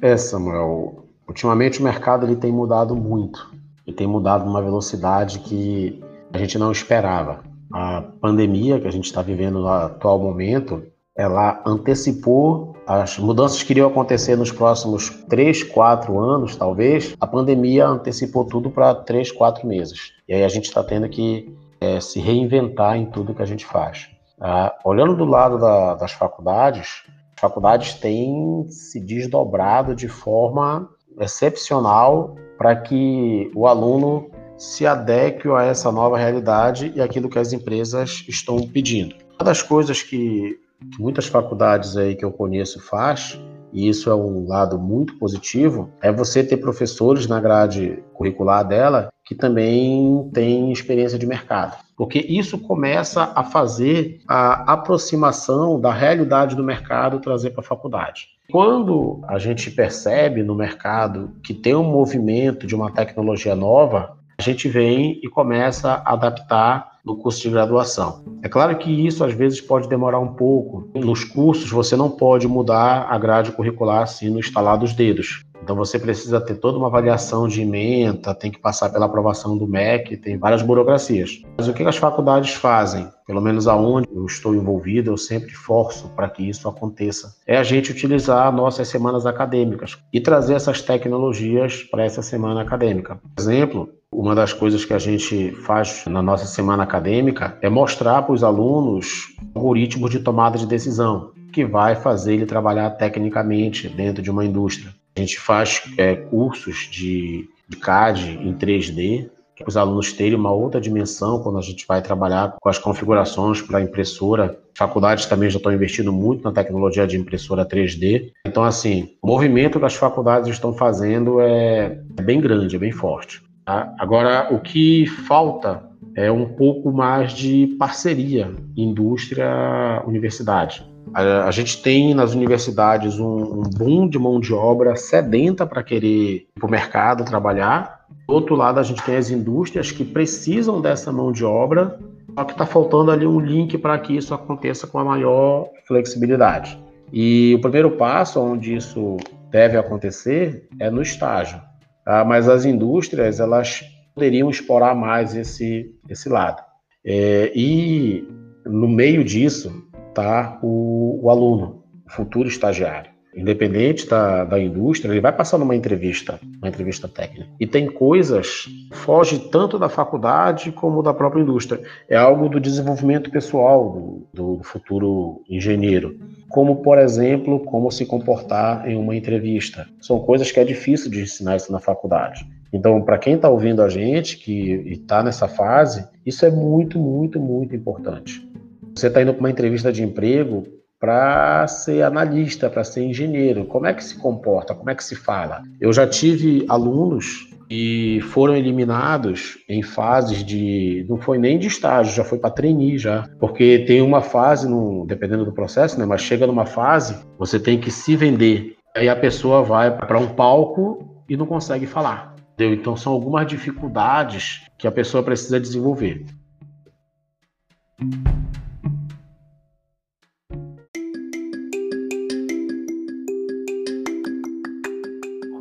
É, Samuel. Ultimamente o mercado ele tem mudado muito e tem mudado numa velocidade que a gente não esperava. A pandemia que a gente está vivendo no atual momento, ela antecipou as mudanças que iriam acontecer nos próximos 3, 4 anos, talvez. A pandemia antecipou tudo para 3, 4 meses. E aí a gente está tendo que é, se reinventar em tudo que a gente faz. Ah, olhando do lado da, das faculdades, faculdades têm se desdobrado de forma excepcional para que o aluno se adeque a essa nova realidade e aquilo que as empresas estão pedindo. Uma das coisas que, muitas faculdades aí que eu conheço faz e isso é um lado muito positivo, é você ter professores na grade curricular dela que também têm experiência de mercado. Porque isso começa a fazer a aproximação da realidade do mercado trazer para a faculdade. Quando a gente percebe no mercado que tem um movimento de uma tecnologia nova, a gente vem e começa a adaptar no curso de graduação. É claro que isso às vezes pode demorar um pouco. Nos cursos você não pode mudar a grade curricular assim no instalar dos dedos. Então você precisa ter toda uma avaliação de ementa, tem que passar pela aprovação do MEC, tem várias burocracias. Mas o que as faculdades fazem, pelo menos aonde eu estou envolvido, eu sempre forço para que isso aconteça, é a gente utilizar nossas semanas acadêmicas e trazer essas tecnologias para essa semana acadêmica. Por exemplo, uma das coisas que a gente faz na nossa semana acadêmica é mostrar para os alunos algoritmos de tomada de decisão, que vai fazer ele trabalhar tecnicamente dentro de uma indústria. A gente faz é, cursos de, de CAD em 3D, para os alunos terem uma outra dimensão quando a gente vai trabalhar com as configurações para impressora. Faculdades também já estão investindo muito na tecnologia de impressora 3D. Então, assim, o movimento que as faculdades estão fazendo é, é bem grande, é bem forte. Tá? Agora, o que falta é um pouco mais de parceria indústria-universidade. A, a, gente tem nas universidades um, um boom de mão de obra sedenta para querer ir para o mercado trabalhar. Do outro lado, a gente tem as indústrias que precisam dessa mão de obra, só que está faltando ali um link para que isso aconteça com a maior flexibilidade. E o primeiro passo onde isso deve acontecer é no estágio. Tá? Mas as indústrias elas poderiam explorar mais esse, esse lado. É, e no meio disso está o, o, aluno, o futuro estagiário. independente da, da indústria, ele vai passar numa entrevista, uma entrevista técnica. E tem coisas que foge tanto da faculdade como da própria indústria. É algo do desenvolvimento pessoal do, do futuro engenheiro. Como, por exemplo, como se comportar em uma entrevista. São coisas que é difícil de ensinar isso na faculdade. Então, para quem está ouvindo a gente, que está nessa fase, isso é muito, muito, muito importante. Você está indo para uma entrevista de emprego, para ser analista, para ser engenheiro. Como é que se comporta? Como é que se fala? Eu já tive alunos e foram eliminados em fases de não foi nem de estágio, já foi para treinar já, porque tem uma fase, no, dependendo do processo, né, mas chega numa fase, você tem que se vender. Aí a pessoa vai para um palco e não consegue falar. Entendeu? Então são algumas dificuldades que a pessoa precisa desenvolver.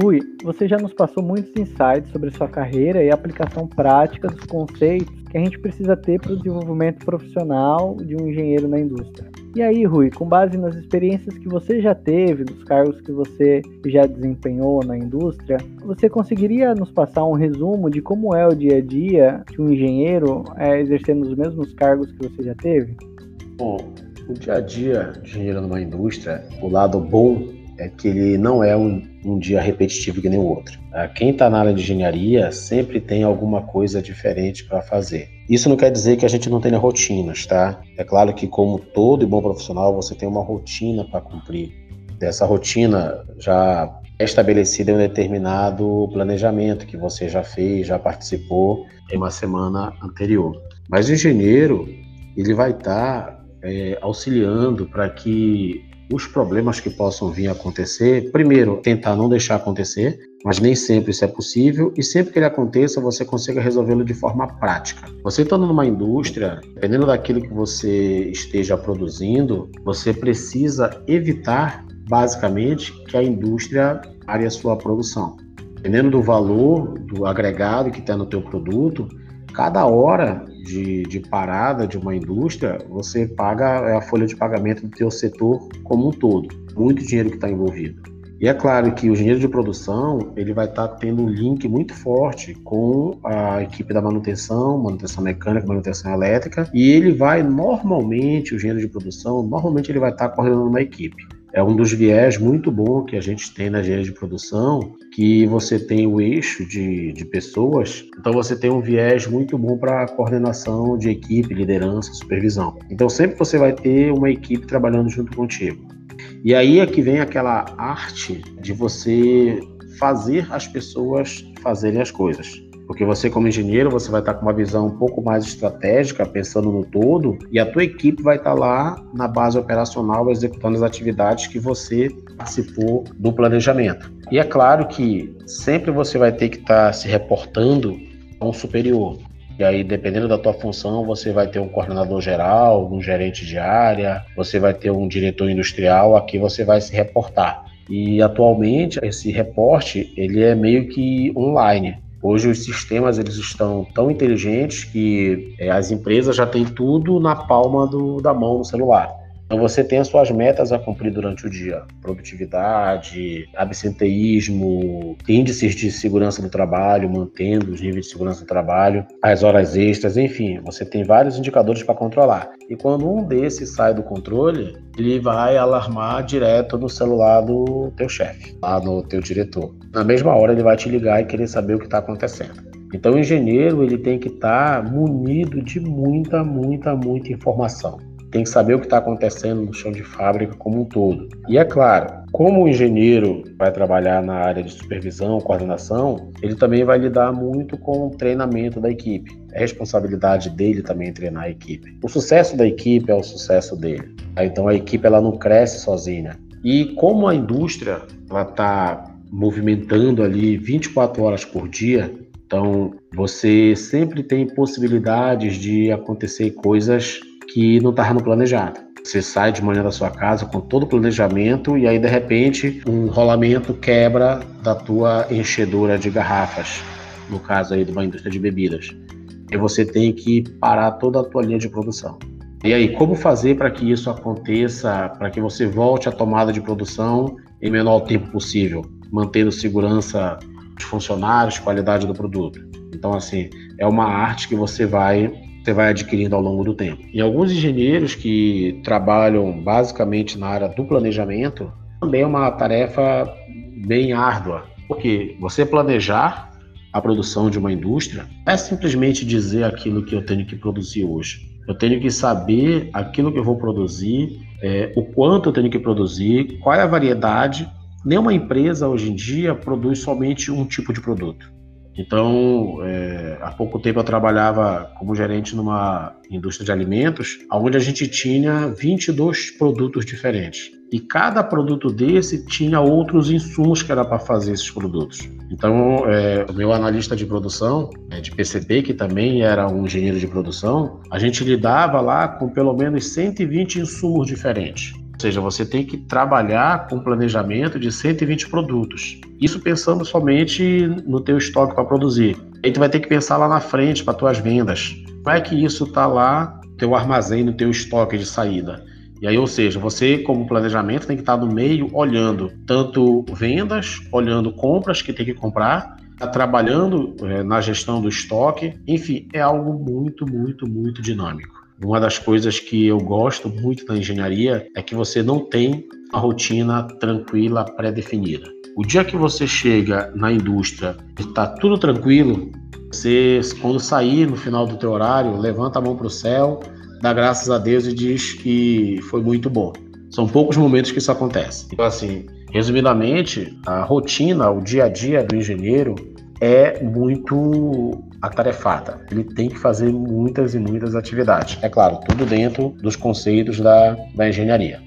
Rui, você já nos passou muitos insights sobre sua carreira e a aplicação prática dos conceitos que a gente precisa ter para o desenvolvimento profissional de um engenheiro na indústria. E aí, Rui, com base nas experiências que você já teve, dos cargos que você já desempenhou na indústria, você conseguiria nos passar um resumo de como é o dia a dia de um engenheiro é, exercendo os mesmos cargos que você já teve? Bom, o dia a dia de engenheiro numa indústria, o lado bom é que ele não é um, um dia repetitivo que nem o outro. Ah, quem está na área de engenharia sempre tem alguma coisa diferente para fazer. Isso não quer dizer que a gente não tenha rotinas, tá? É claro que, como todo bom profissional, você tem uma rotina para cumprir. Essa rotina já é estabelecida em um determinado planejamento que você já fez, já participou em uma semana anterior. Mas o engenheiro, ele vai estar tá, é, auxiliando para que os problemas que possam vir a acontecer, primeiro, tentar não deixar acontecer, mas nem sempre isso é possível, e sempre que ele aconteça, você consiga resolvê-lo de forma prática. Você estando numa indústria, dependendo daquilo que você esteja produzindo, você precisa evitar, basicamente, que a indústria pare a sua produção. Dependendo do valor, do agregado que está no teu produto, cada hora de, de, parada de uma indústria, você paga é a folha de pagamento do teu setor como um todo. Muito dinheiro que está envolvido. E é claro que o engenheiro de produção ele vai estar tá tendo um link muito forte com a equipe da manutenção, manutenção mecânica, manutenção elétrica, e ele vai normalmente, o engenheiro de produção, normalmente ele vai estar tá coordenando uma equipe. É um dos viés muito bom que a gente tem na engenharia de produção, que você tem o eixo de, de pessoas, então você tem um viés muito bom para coordenação de equipe, liderança, supervisão. Então sempre você vai ter uma equipe trabalhando junto contigo. E aí é que vem aquela arte de você fazer as pessoas fazerem as coisas. Porque você, como engenheiro, você vai estar com uma visão um pouco mais estratégica, pensando no todo, e a tua equipe vai estar lá na base operacional, executando as atividades que você participou do planejamento. E é claro que sempre você vai ter que estar se reportando a um superior. E aí, dependendo da tua função, você vai ter um coordenador geral, um gerente de área, você vai ter um diretor industrial, aqui você vai se reportar. E atualmente esse reporte ele é meio que online. Hoje os sistemas eles estão tão inteligentes que é, as empresas já têm tudo na palma do, da mão no celular. Então você tem as suas metas a cumprir durante o dia: produtividade, absenteísmo, índices de segurança do trabalho, mantendo os níveis de segurança do trabalho, as horas extras, enfim, você tem vários indicadores para controlar. E quando um desses sai do controle, ele vai alarmar direto no celular do teu chefe, lá no teu diretor. Na mesma hora ele vai te ligar e querer saber o que está acontecendo. Então o engenheiro ele tem que estar tá munido de muita, muita, muita informação tem que saber o que está acontecendo no chão de fábrica como um todo. E é claro, como o engenheiro vai trabalhar na área de supervisão, coordenação, ele também vai lidar muito com o treinamento da equipe. É responsabilidade dele também treinar a equipe. O sucesso da equipe é o sucesso dele. Então a equipe ela não cresce sozinha. E como a indústria ela está movimentando ali 24 horas por dia, então você sempre tem possibilidades de acontecer coisas que não estava no planejado. Você sai de manhã da sua casa com todo o planejamento e aí de repente um rolamento quebra da tua enchedora de garrafas, no caso aí de uma indústria de bebidas. E você tem que parar toda a tua linha de produção. E aí, como fazer para que isso aconteça, para que você volte à tomada de produção em menor tempo possível, mantendo segurança dos funcionários, qualidade do produto. Então, assim, é uma arte que você vai você vai adquirindo ao longo do tempo. E alguns engenheiros que trabalham basicamente na área do planejamento, também é uma tarefa bem árdua, porque você planejar a produção de uma indústria é simplesmente dizer aquilo que eu tenho que produzir hoje. Eu tenho que saber aquilo que eu vou produzir, é, o quanto eu tenho que produzir, qual é a variedade. Nenhuma empresa hoje em dia produz somente um tipo de produto. Então, é, há pouco tempo eu trabalhava como gerente numa indústria de alimentos, onde a gente tinha 22 produtos diferentes. E cada produto desse tinha outros insumos que era para fazer esses produtos. Então, é, o meu analista de produção, é, de PCP, que também era um engenheiro de produção, a gente lidava lá com pelo menos 120 insumos diferentes. Seja, você tem que trabalhar com planejamento de 120 produtos. Isso pensando somente no teu estoque para produzir. Aí tu vai ter que pensar lá na frente para tuas vendas. Como é que isso está lá, teu armazém, no teu estoque de saída? E aí, ou seja, você como planejamento tem que estar tá no meio olhando tanto vendas, olhando compras que tem que comprar, tá trabalhando é, na gestão do estoque. Enfim, é algo muito, muito, muito dinâmico. Uma das coisas que eu gosto muito da engenharia é que você não tem a rotina tranquila, pré-definida. O dia que você chega na indústria e está tudo tranquilo, você, quando sair no final do teu horário, levanta a mão para o céu, dá graças a Deus e diz que foi muito bom. São poucos momentos que isso acontece. Então, assim, resumidamente, a rotina, o dia a dia do engenheiro é muito atarefada. Ele tem que fazer muitas e muitas atividades. É claro, tudo dentro dos conceitos da, da engenharia.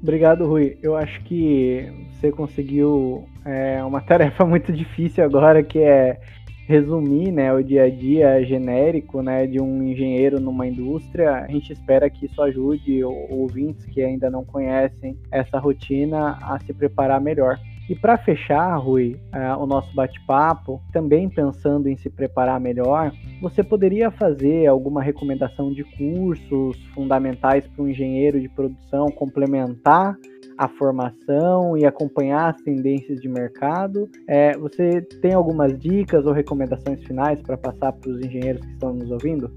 Obrigado, Rui. Eu acho que você conseguiu é, uma tarefa muito difícil agora, que é resumir né, o dia a dia genérico né, de um engenheiro numa indústria. A gente espera que isso ajude ouvintes que ainda não conhecem essa rotina a se preparar melhor. E para fechar, Rui, uh, o nosso bate-papo, também pensando em se preparar melhor, você poderia fazer alguma recomendação de cursos fundamentais para um engenheiro de produção complementar a formação e acompanhar as tendências de mercado? É, você tem algumas dicas ou recomendações finais para passar para os engenheiros que estão nos ouvindo?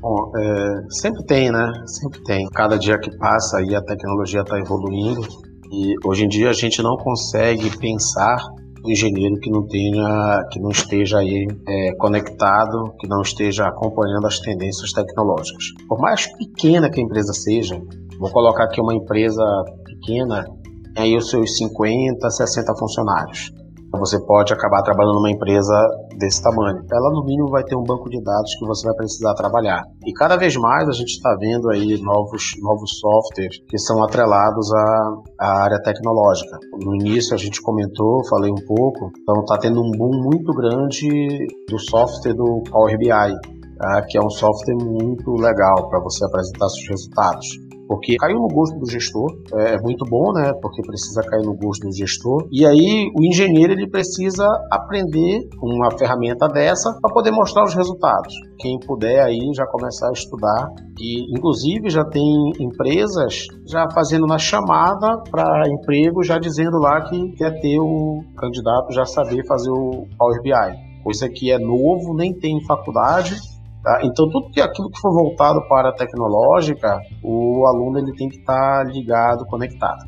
Bom, é, sempre tem, né? Sempre tem. Cada dia que passa aí a tecnologia está evoluindo e hoje em dia a gente não consegue pensar o engenheiro que não tenha, que não esteja aí é, conectado, que não esteja acompanhando as tendências tecnológicas. Por mais pequena que a empresa seja, vou colocar aqui uma empresa pequena, tem aí os seus 50, 60 funcionários. Você pode acabar trabalhando numa empresa desse tamanho. Ela, no mínimo, vai ter um banco de dados que você vai precisar trabalhar. E cada vez mais a gente está vendo aí novos, novos softwares que são atrelados à, à área tecnológica. No início a gente comentou, falei um pouco, então está tendo um boom muito grande do software do Power BI, tá? que é um software muito legal para você apresentar seus resultados porque caiu no gosto do gestor, é, é muito bom, né? Porque precisa cair no gosto do gestor. E aí o engenheiro ele precisa aprender uma ferramenta dessa para poder mostrar os resultados. Quem puder aí já começar a estudar e inclusive já tem empresas já fazendo na chamada para emprego, já dizendo lá que quer ter o candidato já saber fazer o Power BI. Coisa que é novo, nem tem faculdade, Tá? Então, tudo que aquilo que for voltado para a tecnológica, o aluno ele tem que estar tá ligado, conectado.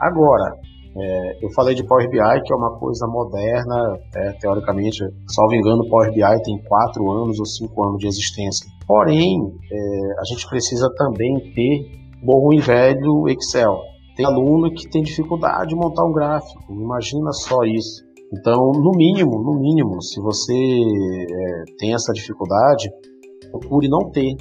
Agora, é, eu falei de Power BI, que é uma coisa moderna, é, teoricamente, salvo engano, Power BI tem 4 anos ou 5 anos de existência. Porém, é, a gente precisa também ter bom e velho Excel. Tem aluno que tem dificuldade de montar um gráfico, imagina só isso. Então, no mínimo, no mínimo, se você é, tem essa dificuldade, procure não ter.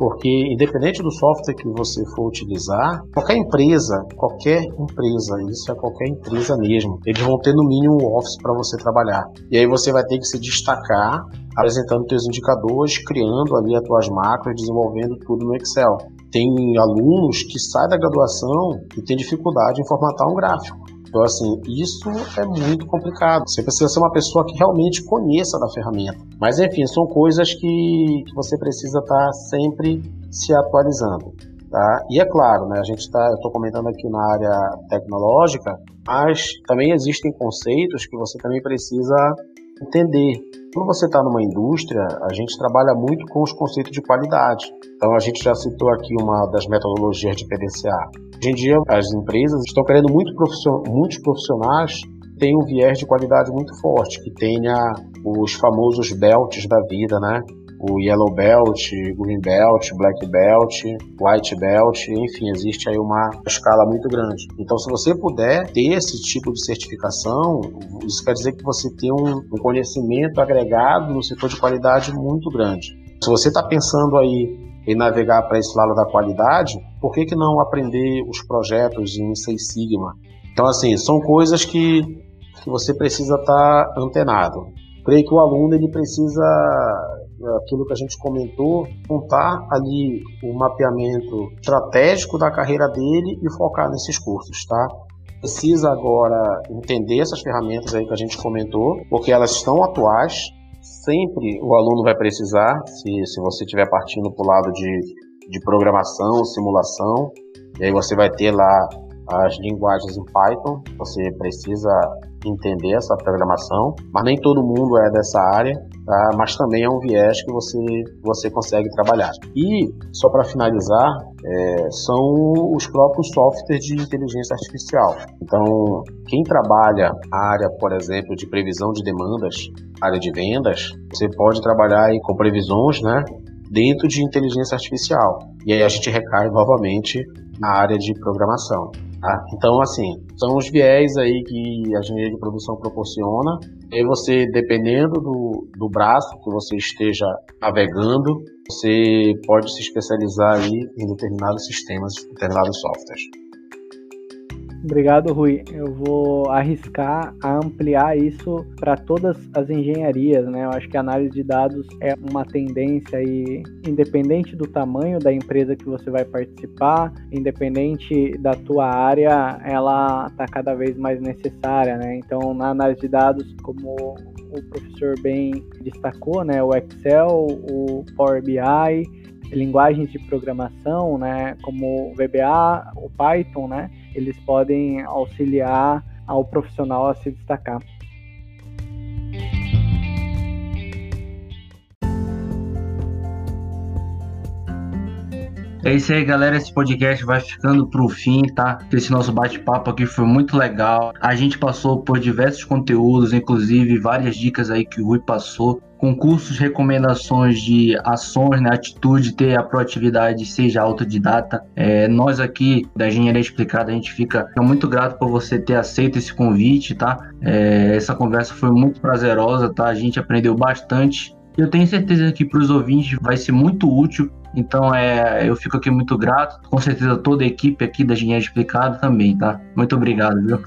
Porque, independente do software que você for utilizar, qualquer empresa, qualquer empresa, isso é qualquer empresa mesmo, eles vão ter no mínimo um Office para você trabalhar. E aí você vai ter que se destacar apresentando seus indicadores, criando ali as tuas macros, desenvolvendo tudo no Excel. Tem alunos que saem da graduação e tem dificuldade em formatar um gráfico. Então, assim, isso é muito complicado. Você precisa ser uma pessoa que realmente conheça da ferramenta. Mas, enfim, são coisas que, você precisa estar sempre se atualizando. Tá? E é claro, né, a gente está, eu estou comentando aqui na área tecnológica, mas também existem conceitos que você também precisa entender. Quando você está numa indústria, a gente trabalha muito com os conceitos de qualidade. Então, a gente já citou aqui uma das metodologias de PDCA. Hoje em dia, as empresas estão querendo muito muitos profissionais que tenham um viés de qualidade muito forte, que tenha os famosos belts da vida, né? O Yellow Belt, Green Belt, Black Belt, White Belt, enfim, existe aí uma escala muito grande. Então, se você puder ter esse tipo de certificação, isso quer dizer que você tem um, um conhecimento agregado no setor de qualidade muito grande. Se você está pensando aí em navegar para esse lado da qualidade, por que, que não aprender os projetos em Seis Sigma? Então, assim, são coisas que, que você precisa estar tá antenado. Creio que o aluno ele precisa aquilo que a gente comentou, montar ali o mapeamento estratégico da carreira dele e focar nesses cursos, tá? Precisa agora entender essas ferramentas aí que a gente comentou, porque elas estão atuais. Sempre o aluno vai precisar, se, se você estiver partindo para o lado de, de programação, simulação, e aí você vai ter lá as linguagens em Python, você precisa entender essa programação, mas nem todo mundo é dessa área, tá? mas também é um viés que você, você consegue trabalhar. E, só para finalizar, é, são os próprios softwares de inteligência artificial. Então, quem trabalha a área, por exemplo, de previsão de demandas, área de vendas, você pode trabalhar aí com previsões, né? dentro de inteligência artificial. E aí a gente recai novamente na área de programação. Tá? Então, assim, são os viés aí que a engenharia de produção proporciona. E você, dependendo do, do braço que você esteja navegando, você pode se especializar aí em determinados sistemas, determinados softwares. Obrigado, Rui. Eu vou arriscar a ampliar isso para todas as engenharias, né? Eu acho que a análise de dados é uma tendência e independente do tamanho da empresa que você vai participar, independente da tua área, ela está cada vez mais necessária, né? Então, na análise de dados, como o professor bem destacou, né? O Excel, o Power BI, linguagens de programação, né, como o VBA, o Python, né, eles podem auxiliar ao profissional a se destacar. É isso aí, galera. Esse podcast vai ficando pro fim, tá? Esse nosso bate-papo aqui foi muito legal. A gente passou por diversos conteúdos, inclusive várias dicas aí que o Rui passou. Concursos, recomendações de ações, né, atitude, ter a proatividade, seja autodidata. É, nós aqui da Engenharia Explicada, a gente fica muito grato por você ter aceito esse convite, tá? É, essa conversa foi muito prazerosa, tá? A gente aprendeu bastante. Eu tenho certeza que para os ouvintes vai ser muito útil então, é, eu fico aqui muito grato. Com certeza, toda a equipe aqui da Engenharia Explicada também, tá? Muito obrigado, viu?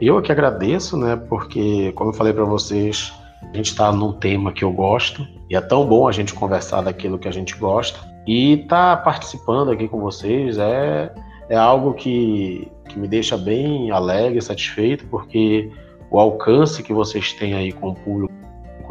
Eu que agradeço, né? Porque, como eu falei para vocês, a gente está num tema que eu gosto e é tão bom a gente conversar daquilo que a gente gosta. E estar tá participando aqui com vocês é, é algo que, que me deixa bem alegre, satisfeito, porque o alcance que vocês têm aí com o público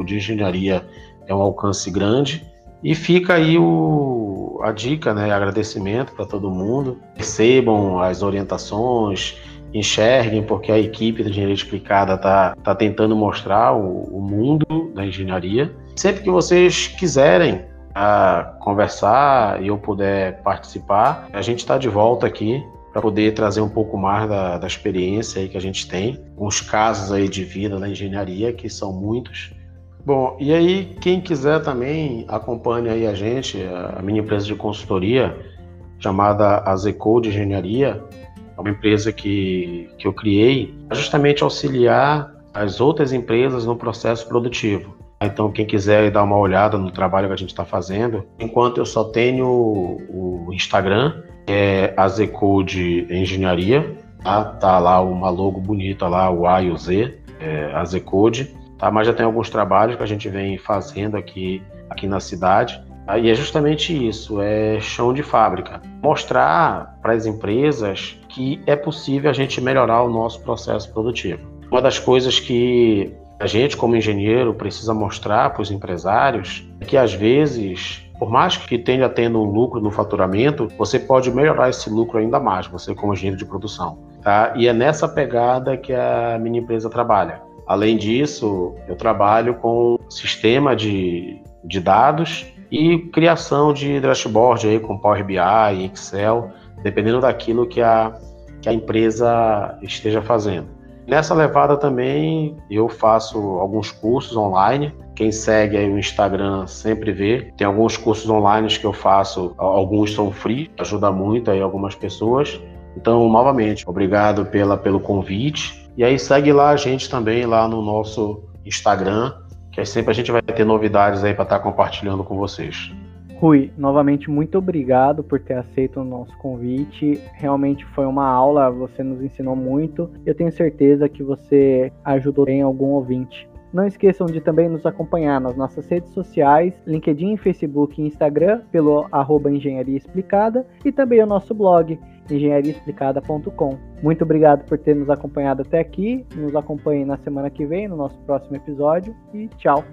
de engenharia é um alcance grande e fica aí o, a dica, né? Agradecimento para todo mundo. Recebam as orientações, enxerguem, porque a equipe da Engenharia Explicada está tá tentando mostrar o, o, mundo da engenharia. Sempre que vocês quiserem a, ah, conversar e eu puder participar, a gente está de volta aqui para poder trazer um pouco mais da, da experiência que a gente tem, uns casos aí de vida na engenharia, que são muitos, Bom, e aí quem quiser também acompanhe aí a gente, a minha empresa de consultoria chamada Azecode Engenharia, é uma empresa que, que eu criei justamente auxiliar as outras empresas no processo produtivo. Então, quem quiser dar uma olhada no trabalho que a gente está fazendo, enquanto eu só tenho o Instagram, que é Azecode Engenharia, tá? tá lá uma logo bonita lá, o A e o Z, é Azecode tá? mas já tem alguns trabalhos que a gente vem fazendo aqui, aqui na cidade. Tá? E é justamente isso, é chão de fábrica. Mostrar para as empresas que é possível a gente melhorar o nosso processo produtivo. Uma das coisas que a gente, como engenheiro, precisa mostrar para os empresários é que às vezes Por mais que tenha tendo um lucro no faturamento, você pode melhorar esse lucro ainda mais, você como engenheiro de produção. Tá? E é nessa pegada que a minha empresa trabalha. Além disso, eu trabalho com sistema de, de dados e criação de dashboard aí com Power BI, Excel, dependendo daquilo que a, que a empresa esteja fazendo. Nessa levada também eu faço alguns cursos online. Quem segue aí o Instagram sempre vê. Tem alguns cursos online que eu faço, alguns são free, ajuda muito aí algumas pessoas. Então, novamente, obrigado pela, pelo convite. E aí segue lá a gente também lá no nosso Instagram, que sempre a gente vai ter novidades aí para estar tá compartilhando com vocês. Rui, novamente muito obrigado por ter aceito o nosso convite. Realmente foi uma aula, você nos ensinou muito. Eu tenho certeza que você ajudou em algum ouvinte. Não esqueçam de também nos acompanhar nas nossas redes sociais, LinkedIn, Facebook e Instagram, pelo arroba Engenharia Explicada, e também o nosso blog, engenhariaexplicada.com. Muito obrigado por ter nos acompanhado até aqui. Nos acompanhe na semana que vem, no nosso próximo episódio. E tchau!